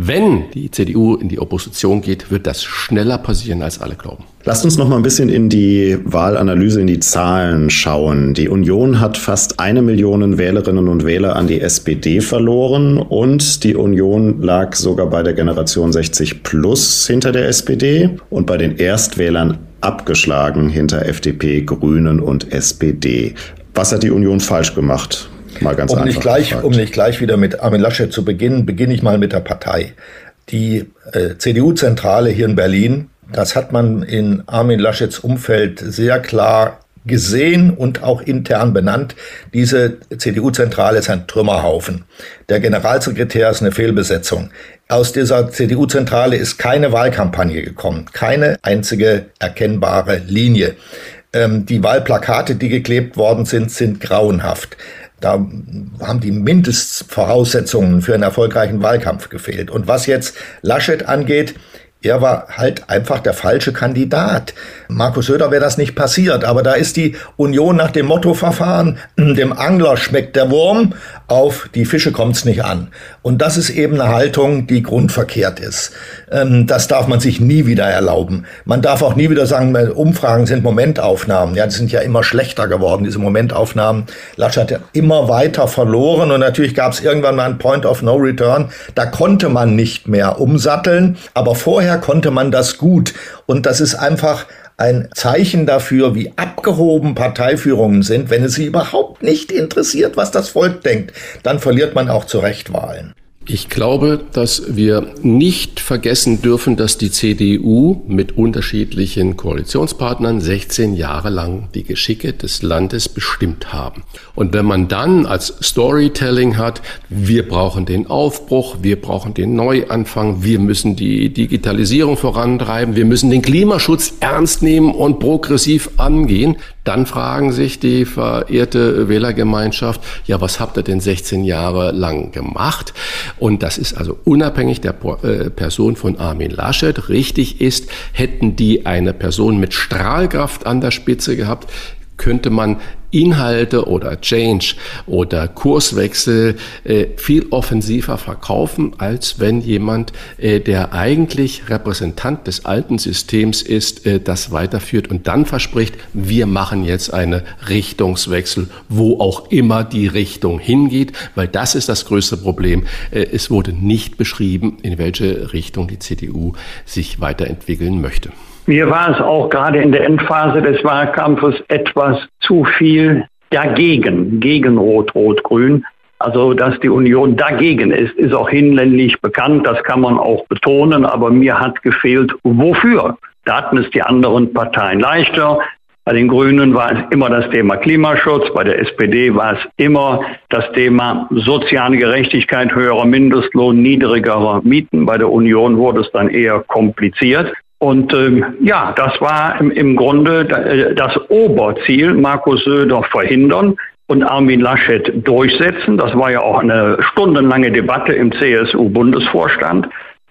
wenn die CDU in die Opposition geht, wird das schneller passieren, als alle glauben. Lasst uns noch mal ein bisschen in die Wahlanalyse, in die Zahlen schauen. Die Union hat fast eine Million Wählerinnen und Wähler an die SPD verloren und die Union lag sogar bei der Generation 60 plus hinter der SPD und bei den Erstwählern abgeschlagen hinter FDP, Grünen und SPD. Was hat die Union falsch gemacht? Mal ganz um, nicht gleich, um nicht gleich wieder mit Armin Laschet zu beginnen, beginne ich mal mit der Partei. Die äh, CDU-Zentrale hier in Berlin, das hat man in Armin Laschets Umfeld sehr klar gesehen und auch intern benannt. Diese CDU-Zentrale ist ein Trümmerhaufen. Der Generalsekretär ist eine Fehlbesetzung. Aus dieser CDU-Zentrale ist keine Wahlkampagne gekommen, keine einzige erkennbare Linie. Ähm, die Wahlplakate, die geklebt worden sind, sind grauenhaft. Da haben die Mindestvoraussetzungen für einen erfolgreichen Wahlkampf gefehlt. Und was jetzt Laschet angeht, er war halt einfach der falsche Kandidat. Markus Söder wäre das nicht passiert, aber da ist die Union nach dem Motto verfahren, dem Angler schmeckt der Wurm, auf die Fische kommt's nicht an. Und das ist eben eine Haltung, die grundverkehrt ist. Ähm, das darf man sich nie wieder erlauben. Man darf auch nie wieder sagen, Umfragen sind Momentaufnahmen. Ja, die sind ja immer schlechter geworden, diese Momentaufnahmen. Laschet hat immer weiter verloren und natürlich gab es irgendwann mal einen Point of No Return. Da konnte man nicht mehr umsatteln, aber vorher konnte man das gut. Und das ist einfach ein Zeichen dafür, wie abgehoben Parteiführungen sind. Wenn es sie überhaupt nicht interessiert, was das Volk denkt, dann verliert man auch zu Recht Wahlen. Ich glaube, dass wir nicht vergessen dürfen, dass die CDU mit unterschiedlichen Koalitionspartnern 16 Jahre lang die Geschicke des Landes bestimmt haben. Und wenn man dann als Storytelling hat, wir brauchen den Aufbruch, wir brauchen den Neuanfang, wir müssen die Digitalisierung vorantreiben, wir müssen den Klimaschutz ernst nehmen und progressiv angehen, dann fragen sich die verehrte Wählergemeinschaft, ja, was habt ihr denn 16 Jahre lang gemacht? Und das ist also unabhängig der äh, Person von Armin Laschet. Richtig ist, hätten die eine Person mit Strahlkraft an der Spitze gehabt, könnte man Inhalte oder Change oder Kurswechsel äh, viel offensiver verkaufen, als wenn jemand, äh, der eigentlich Repräsentant des alten Systems ist, äh, das weiterführt und dann verspricht, wir machen jetzt eine Richtungswechsel, wo auch immer die Richtung hingeht, weil das ist das größte Problem. Äh, es wurde nicht beschrieben, in welche Richtung die CDU sich weiterentwickeln möchte. Mir war es auch gerade in der Endphase des Wahlkampfes etwas zu viel dagegen, gegen Rot-Rot-Grün. Also, dass die Union dagegen ist, ist auch hinlänglich bekannt. Das kann man auch betonen. Aber mir hat gefehlt, wofür. Da hatten es die anderen Parteien leichter. Bei den Grünen war es immer das Thema Klimaschutz, bei der SPD war es immer das Thema soziale Gerechtigkeit, höherer Mindestlohn, niedrigerer Mieten. Bei der Union wurde es dann eher kompliziert. Und ähm, ja, das war im, im Grunde äh, das Oberziel, Markus Söder verhindern und Armin Laschet durchsetzen. Das war ja auch eine stundenlange Debatte im CSU-Bundesvorstand.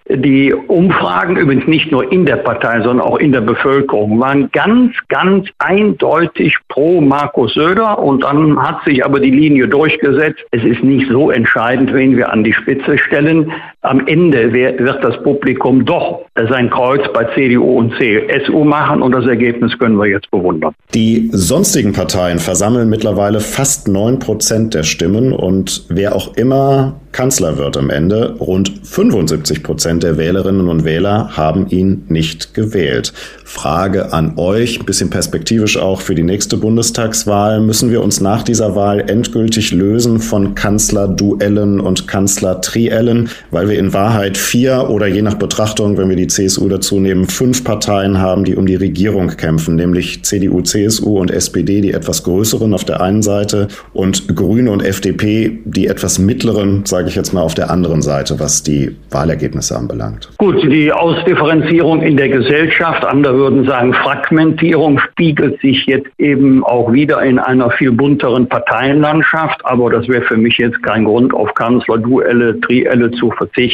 Die Umfragen, übrigens nicht nur in der Partei, sondern auch in der Bevölkerung, waren ganz, ganz eindeutig pro Markus Söder. Und dann hat sich aber die Linie durchgesetzt. Es ist nicht so entscheidend, wen wir an die Spitze stellen. Am Ende wird das Publikum doch sein Kreuz bei CDU und CSU machen und das Ergebnis können wir jetzt bewundern. Die sonstigen Parteien versammeln mittlerweile fast neun Prozent der Stimmen und wer auch immer Kanzler wird am Ende, rund 75 Prozent der Wählerinnen und Wähler haben ihn nicht gewählt. Frage an euch, ein bisschen perspektivisch auch für die nächste Bundestagswahl. Müssen wir uns nach dieser Wahl endgültig lösen von Kanzlerduellen und Kanzlertriellen, weil wir in Wahrheit vier oder je nach Betrachtung, wenn wir die CSU dazu nehmen, fünf Parteien haben, die um die Regierung kämpfen, nämlich CDU, CSU und SPD, die etwas größeren auf der einen Seite und Grüne und FDP, die etwas mittleren, sage ich jetzt mal, auf der anderen Seite, was die Wahlergebnisse anbelangt? Gut, die Ausdifferenzierung in der Gesellschaft, andere würden sagen Fragmentierung, spiegelt sich jetzt eben auch wieder in einer viel bunteren Parteienlandschaft. Aber das wäre für mich jetzt kein Grund, auf Kanzlerduelle, Trielle zu verzichten.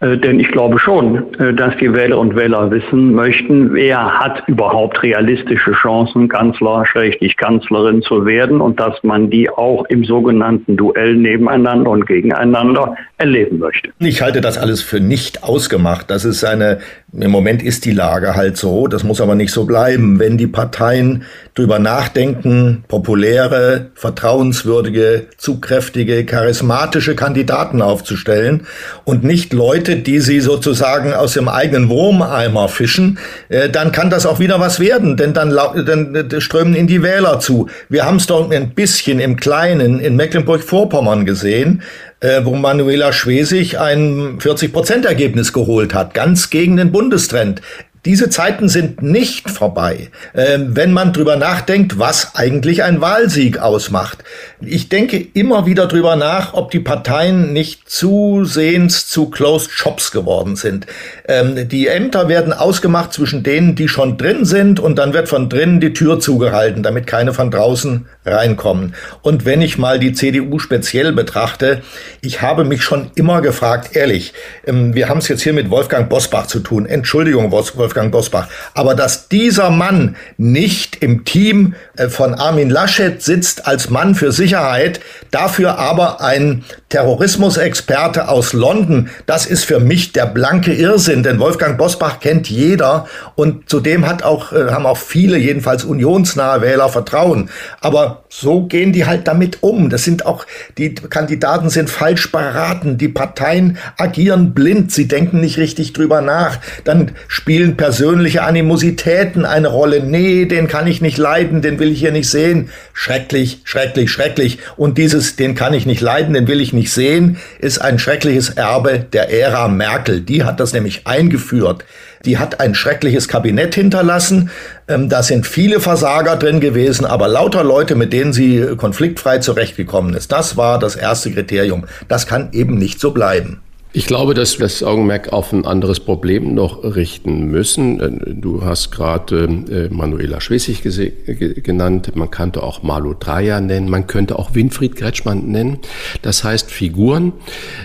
Äh, denn ich glaube schon, äh, dass die Wähler und Wähler wissen möchten, wer hat überhaupt realistische Chancen, Kanzler, schräglich Kanzlerin zu werden und dass man die auch im sogenannten Duell nebeneinander und gegeneinander erleben möchte. Ich halte das alles für nicht ausgemacht. Das ist eine, im Moment ist die Lage halt so, das muss aber nicht so bleiben. Wenn die Parteien drüber nachdenken, populäre, vertrauenswürdige, zugkräftige, charismatische Kandidaten aufzustellen und nicht Leute, die sie sozusagen aus dem eigenen Wurmeimer fischen, äh, dann kann das auch wieder was werden, denn dann, dann äh, strömen in die Wähler zu. Wir haben es doch ein bisschen im Kleinen in Mecklenburg-Vorpommern gesehen, äh, wo Manuela Schwesig ein 40-Prozent-Ergebnis geholt hat, ganz gegen den Bundestrend. Diese Zeiten sind nicht vorbei, ähm, wenn man drüber nachdenkt, was eigentlich ein Wahlsieg ausmacht. Ich denke immer wieder drüber nach, ob die Parteien nicht zusehends zu Closed Shops geworden sind. Ähm, die Ämter werden ausgemacht zwischen denen, die schon drin sind und dann wird von drinnen die Tür zugehalten, damit keine von draußen reinkommen. Und wenn ich mal die CDU speziell betrachte, ich habe mich schon immer gefragt, ehrlich, ähm, wir haben es jetzt hier mit Wolfgang Bosbach zu tun. Entschuldigung, Wolfgang Bosbach. Aber dass dieser Mann nicht im Team äh, von Armin Laschet sitzt als Mann für Sicherheit, dafür aber ein Terrorismusexperte aus London, das ist für mich der blanke Irrsinn, denn Wolfgang Bosbach kennt jeder und zudem hat auch, äh, haben auch viele, jedenfalls unionsnahe Wähler Vertrauen. Aber so gehen die halt damit um. Das sind auch, die Kandidaten sind falsch beraten, die Parteien agieren blind, sie denken nicht richtig drüber nach. Dann spielen persönliche Animositäten eine Rolle. Nee, den kann ich nicht leiden, den will ich hier nicht sehen. Schrecklich, schrecklich, schrecklich. Und dieses, den kann ich nicht leiden, den will ich nicht nicht sehen, ist ein schreckliches Erbe der Ära Merkel. Die hat das nämlich eingeführt. Die hat ein schreckliches Kabinett hinterlassen. Ähm, da sind viele Versager drin gewesen, aber lauter Leute, mit denen sie konfliktfrei zurechtgekommen ist. Das war das erste Kriterium. Das kann eben nicht so bleiben. Ich glaube, dass wir das Augenmerk auf ein anderes Problem noch richten müssen. Äh, du hast gerade äh, Manuela Schwesig genannt, man könnte auch Malu Dreyer nennen, man könnte auch Winfried Kretschmann nennen. Das heißt Figuren,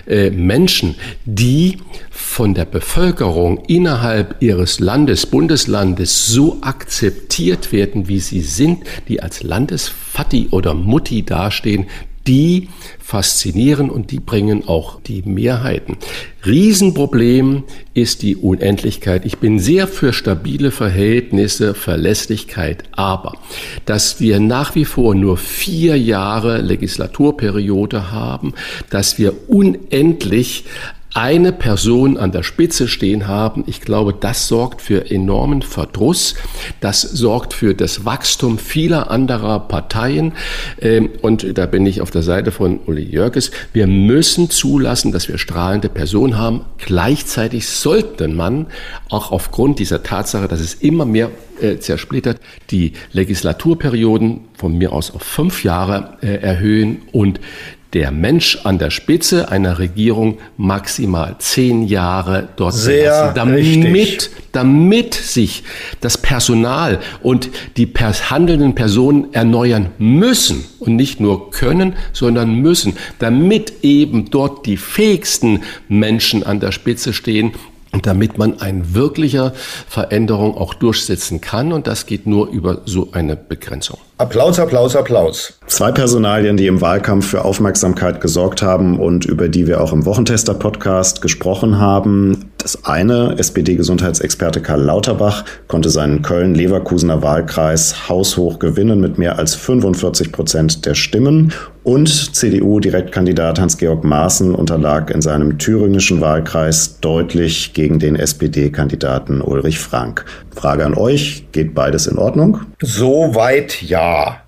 äh, Menschen, die von der Bevölkerung innerhalb ihres Landes, Bundeslandes so akzeptiert werden, wie sie sind, die als Landesfatti oder Mutti dastehen, die faszinieren und die bringen auch die Mehrheiten. Riesenproblem ist die Unendlichkeit. Ich bin sehr für stabile Verhältnisse, Verlässlichkeit, aber dass wir nach wie vor nur vier Jahre Legislaturperiode haben, dass wir unendlich eine Person an der Spitze stehen haben, ich glaube, das sorgt für enormen Verdruss, das sorgt für das Wachstum vieler anderer Parteien. Ähm, und da bin ich auf der Seite von Uli Jörges. Wir müssen zulassen, dass wir strahlende Personen haben. Gleichzeitig sollte man auch aufgrund dieser Tatsache, dass es immer mehr äh, zersplittert, die Legislaturperioden von mir aus auf fünf Jahre äh, erhöhen und der Mensch an der Spitze einer Regierung maximal zehn Jahre dort Sehr lassen, damit, damit sich das Personal und die handelnden Personen erneuern müssen und nicht nur können, sondern müssen, damit eben dort die fähigsten Menschen an der Spitze stehen, damit man eine wirkliche Veränderung auch durchsetzen kann. Und das geht nur über so eine Begrenzung. Applaus, Applaus, Applaus. Zwei Personalien, die im Wahlkampf für Aufmerksamkeit gesorgt haben und über die wir auch im Wochentester-Podcast gesprochen haben. Das eine, SPD-Gesundheitsexperte Karl Lauterbach, konnte seinen Köln-Leverkusener Wahlkreis haushoch gewinnen mit mehr als 45 Prozent der Stimmen. Und CDU-Direktkandidat Hans-Georg Maaßen unterlag in seinem thüringischen Wahlkreis deutlich gegen den SPD-Kandidaten Ulrich Frank. Frage an euch, geht beides in Ordnung? Soweit ja.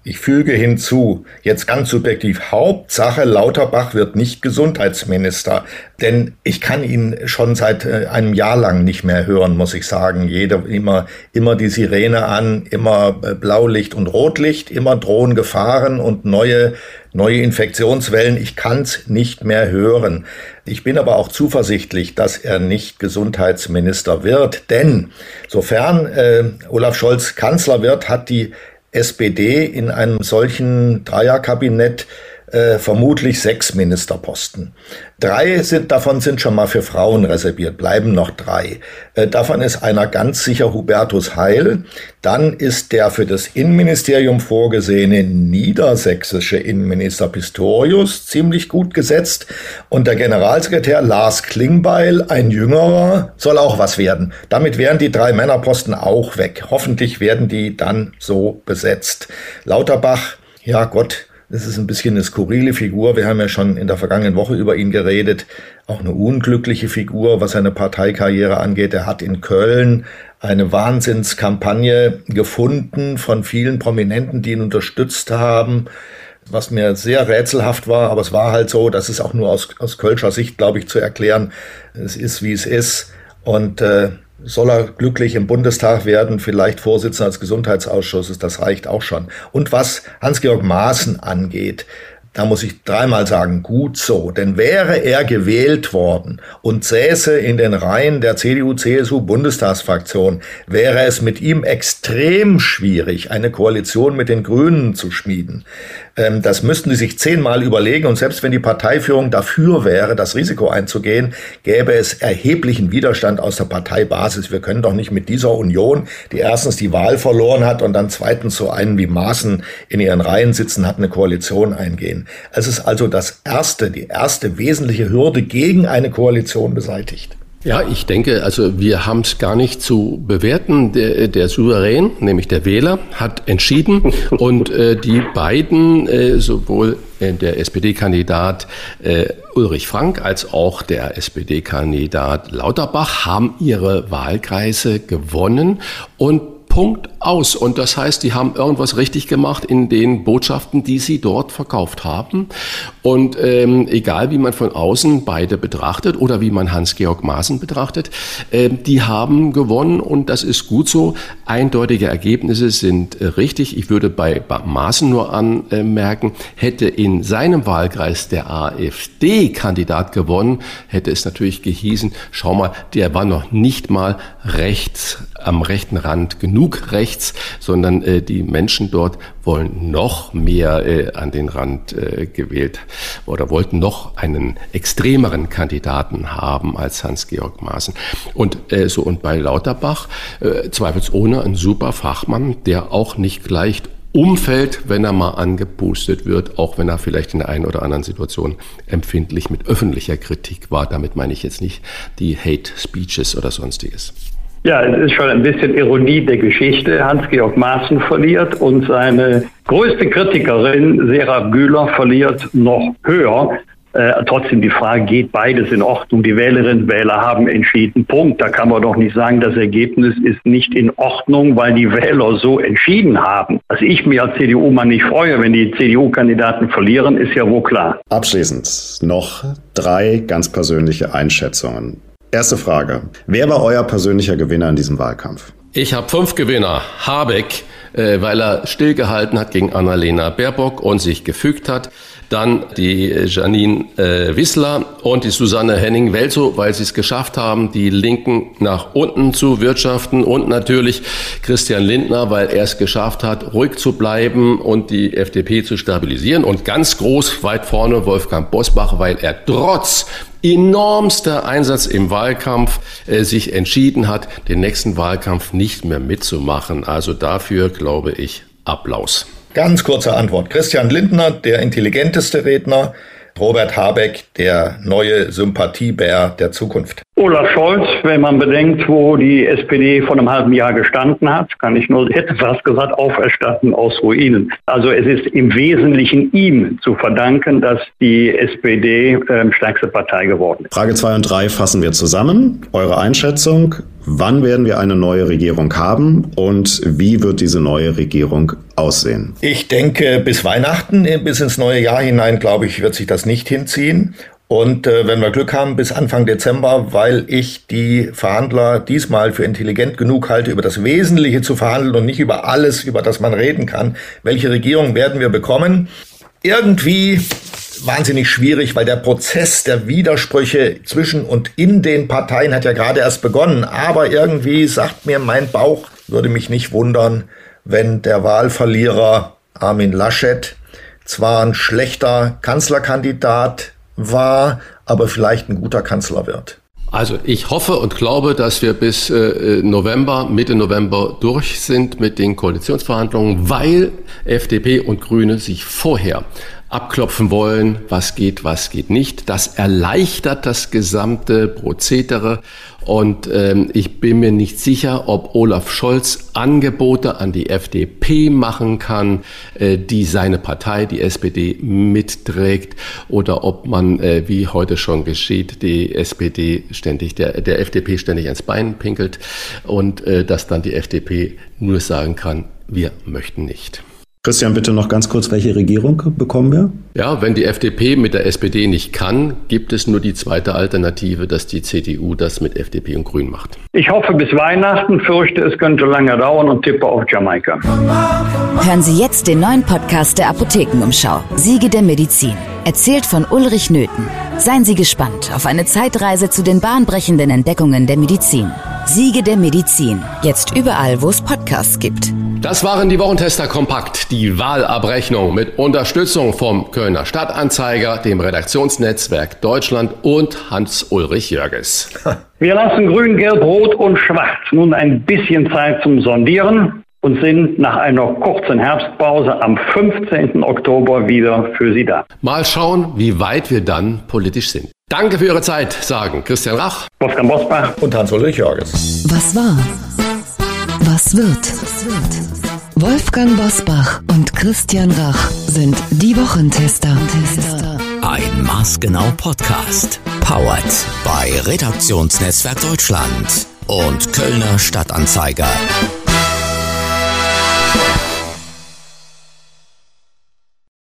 Ich füge hinzu, jetzt ganz subjektiv, Hauptsache Lauterbach wird nicht Gesundheitsminister. Denn ich kann ihn schon seit äh, einem Jahr lang nicht mehr hören, muss ich sagen. Jeder, immer, immer die Sirene an, immer äh, Blaulicht und Rotlicht, immer drohen Gefahren und neue, neue Infektionswellen. Ich kann's nicht mehr hören. Ich bin aber auch zuversichtlich, dass er nicht Gesundheitsminister wird. Denn sofern äh, Olaf Scholz Kanzler wird, hat die SPD in einem solchen Dreierkabinett äh, vermutlich sechs Ministerposten. Drei sind, davon sind schon mal für Frauen reserviert, bleiben noch drei. Äh, davon ist einer ganz sicher Hubertus Heil. Dann ist der für das Innenministerium vorgesehene niedersächsische Innenminister Pistorius ziemlich gut gesetzt. Und der Generalsekretär Lars Klingbeil, ein jüngerer, soll auch was werden. Damit wären die drei Männerposten auch weg. Hoffentlich werden die dann so besetzt. Lauterbach, ja Gott, das ist ein bisschen eine skurrile Figur. Wir haben ja schon in der vergangenen Woche über ihn geredet. Auch eine unglückliche Figur, was seine Parteikarriere angeht. Er hat in Köln eine Wahnsinnskampagne gefunden von vielen Prominenten, die ihn unterstützt haben was mir sehr rätselhaft war, aber es war halt so, das ist auch nur aus, aus Kölscher Sicht, glaube ich, zu erklären. Es ist, wie es ist. Und äh, soll er glücklich im Bundestag werden, vielleicht Vorsitzender des Gesundheitsausschusses, das reicht auch schon. Und was Hans-Georg Maaßen angeht, da muss ich dreimal sagen, gut so. Denn wäre er gewählt worden und säße in den Reihen der CDU-CSU-Bundestagsfraktion, wäre es mit ihm extrem schwierig, eine Koalition mit den Grünen zu schmieden. Ähm, das müssten sie sich zehnmal überlegen und selbst wenn die Parteiführung dafür wäre, das Risiko einzugehen, gäbe es erheblichen Widerstand aus der Parteibasis. Wir können doch nicht mit dieser Union, die erstens die Wahl verloren hat und dann zweitens so einen wie Maaßen in ihren Reihen sitzen hat, eine Koalition eingehen. Es ist also das erste, die erste wesentliche Hürde gegen eine Koalition beseitigt. Ja, ich denke, also wir haben es gar nicht zu bewerten. Der, der Souverän, nämlich der Wähler, hat entschieden und äh, die beiden, äh, sowohl äh, der SPD-Kandidat äh, Ulrich Frank als auch der SPD-Kandidat Lauterbach, haben ihre Wahlkreise gewonnen und Punkt aus. Und das heißt, die haben irgendwas richtig gemacht in den Botschaften, die sie dort verkauft haben. Und ähm, egal, wie man von außen beide betrachtet oder wie man Hans-Georg Maaßen betrachtet, äh, die haben gewonnen und das ist gut so. Eindeutige Ergebnisse sind äh, richtig. Ich würde bei Maaßen nur anmerken, hätte in seinem Wahlkreis der AfD-Kandidat gewonnen, hätte es natürlich gehießen, schau mal, der war noch nicht mal rechts am rechten Rand genug rechts, sondern äh, die Menschen dort wollen noch mehr äh, an den Rand äh, gewählt oder wollten noch einen extremeren Kandidaten haben als Hans-Georg Maaßen. Und äh, so und bei Lauterbach äh, zweifelsohne ein super Fachmann, der auch nicht gleich umfällt, wenn er mal angepustet wird, auch wenn er vielleicht in der einen oder anderen Situation empfindlich mit öffentlicher Kritik war. Damit meine ich jetzt nicht die Hate Speeches oder sonstiges. Ja, es ist schon ein bisschen Ironie der Geschichte. Hans-Georg Maaßen verliert und seine größte Kritikerin, Sarah Bühler, verliert noch höher. Äh, trotzdem die Frage, geht beides in Ordnung? Die Wählerinnen und Wähler haben entschieden. Punkt. Da kann man doch nicht sagen, das Ergebnis ist nicht in Ordnung, weil die Wähler so entschieden haben. Dass ich mir als CDU-Mann nicht freue, wenn die CDU-Kandidaten verlieren, ist ja wohl klar. Abschließend noch drei ganz persönliche Einschätzungen. Erste Frage. Wer war euer persönlicher Gewinner in diesem Wahlkampf? Ich habe fünf Gewinner. Habeck, äh, weil er stillgehalten hat gegen Annalena Baerbock und sich gefügt hat. Dann die Janine äh, Wissler und die Susanne Henning-Welzow, weil sie es geschafft haben, die Linken nach unten zu wirtschaften. Und natürlich Christian Lindner, weil er es geschafft hat, ruhig zu bleiben und die FDP zu stabilisieren. Und ganz groß weit vorne Wolfgang Bosbach, weil er trotz enormster Einsatz im Wahlkampf äh, sich entschieden hat, den nächsten Wahlkampf nicht mehr mitzumachen. Also dafür glaube ich Applaus. Ganz kurze Antwort. Christian Lindner, der intelligenteste Redner, Robert Habeck, der neue Sympathiebär der Zukunft. Olaf Scholz, wenn man bedenkt, wo die SPD vor einem halben Jahr gestanden hat, kann ich nur, hätte fast gesagt, auferstatten aus Ruinen. Also es ist im Wesentlichen ihm zu verdanken, dass die SPD äh, stärkste Partei geworden ist. Frage 2 und 3 fassen wir zusammen. Eure Einschätzung, wann werden wir eine neue Regierung haben und wie wird diese neue Regierung aussehen? Ich denke, bis Weihnachten, bis ins neue Jahr hinein, glaube ich, wird sich das nicht hinziehen. Und äh, wenn wir Glück haben, bis Anfang Dezember, weil ich die Verhandler diesmal für intelligent genug halte, über das Wesentliche zu verhandeln und nicht über alles, über das man reden kann. Welche Regierung werden wir bekommen? Irgendwie wahnsinnig schwierig, weil der Prozess der Widersprüche zwischen und in den Parteien hat ja gerade erst begonnen. Aber irgendwie sagt mir mein Bauch, würde mich nicht wundern, wenn der Wahlverlierer Armin Laschet zwar ein schlechter Kanzlerkandidat war, aber vielleicht ein guter Kanzler wird. Also ich hoffe und glaube, dass wir bis äh, November, Mitte November durch sind mit den Koalitionsverhandlungen, weil FDP und Grüne sich vorher abklopfen wollen, was geht, was geht nicht. Das erleichtert das gesamte Prozedere und ähm, ich bin mir nicht sicher, ob Olaf Scholz Angebote an die FDP machen kann, äh, die seine Partei, die SPD, mitträgt oder ob man, äh, wie heute schon geschieht, die SPD ständig, der, der FDP ständig ans Bein pinkelt und äh, dass dann die FDP nur sagen kann, wir möchten nicht. Christian, bitte noch ganz kurz, welche Regierung bekommen wir? Ja, wenn die FDP mit der SPD nicht kann, gibt es nur die zweite Alternative, dass die CDU das mit FDP und Grün macht. Ich hoffe bis Weihnachten, fürchte es könnte lange dauern und tippe auf Jamaika. Hören Sie jetzt den neuen Podcast der Apothekenumschau, Siege der Medizin. Erzählt von Ulrich Nöthen. Seien Sie gespannt auf eine Zeitreise zu den bahnbrechenden Entdeckungen der Medizin. Siege der Medizin. Jetzt überall, wo es Podcasts gibt. Das waren die Wochentester Kompakt, die Wahlabrechnung mit Unterstützung vom Kölner Stadtanzeiger, dem Redaktionsnetzwerk Deutschland und Hans-Ulrich Jörges. Wir lassen Grün, Gelb, Rot und Schwarz nun ein bisschen Zeit zum Sondieren und sind nach einer kurzen Herbstpause am 15. Oktober wieder für Sie da. Mal schauen, wie weit wir dann politisch sind. Danke für Ihre Zeit, sagen Christian Rach, Wolfgang Bosbach und Hans-Ulrich Jörges. Was war? Was wird? Wolfgang Bosbach und Christian Rach sind die Wochentester. Ein maßgenau Podcast. Powered bei Redaktionsnetzwerk Deutschland und Kölner Stadtanzeiger.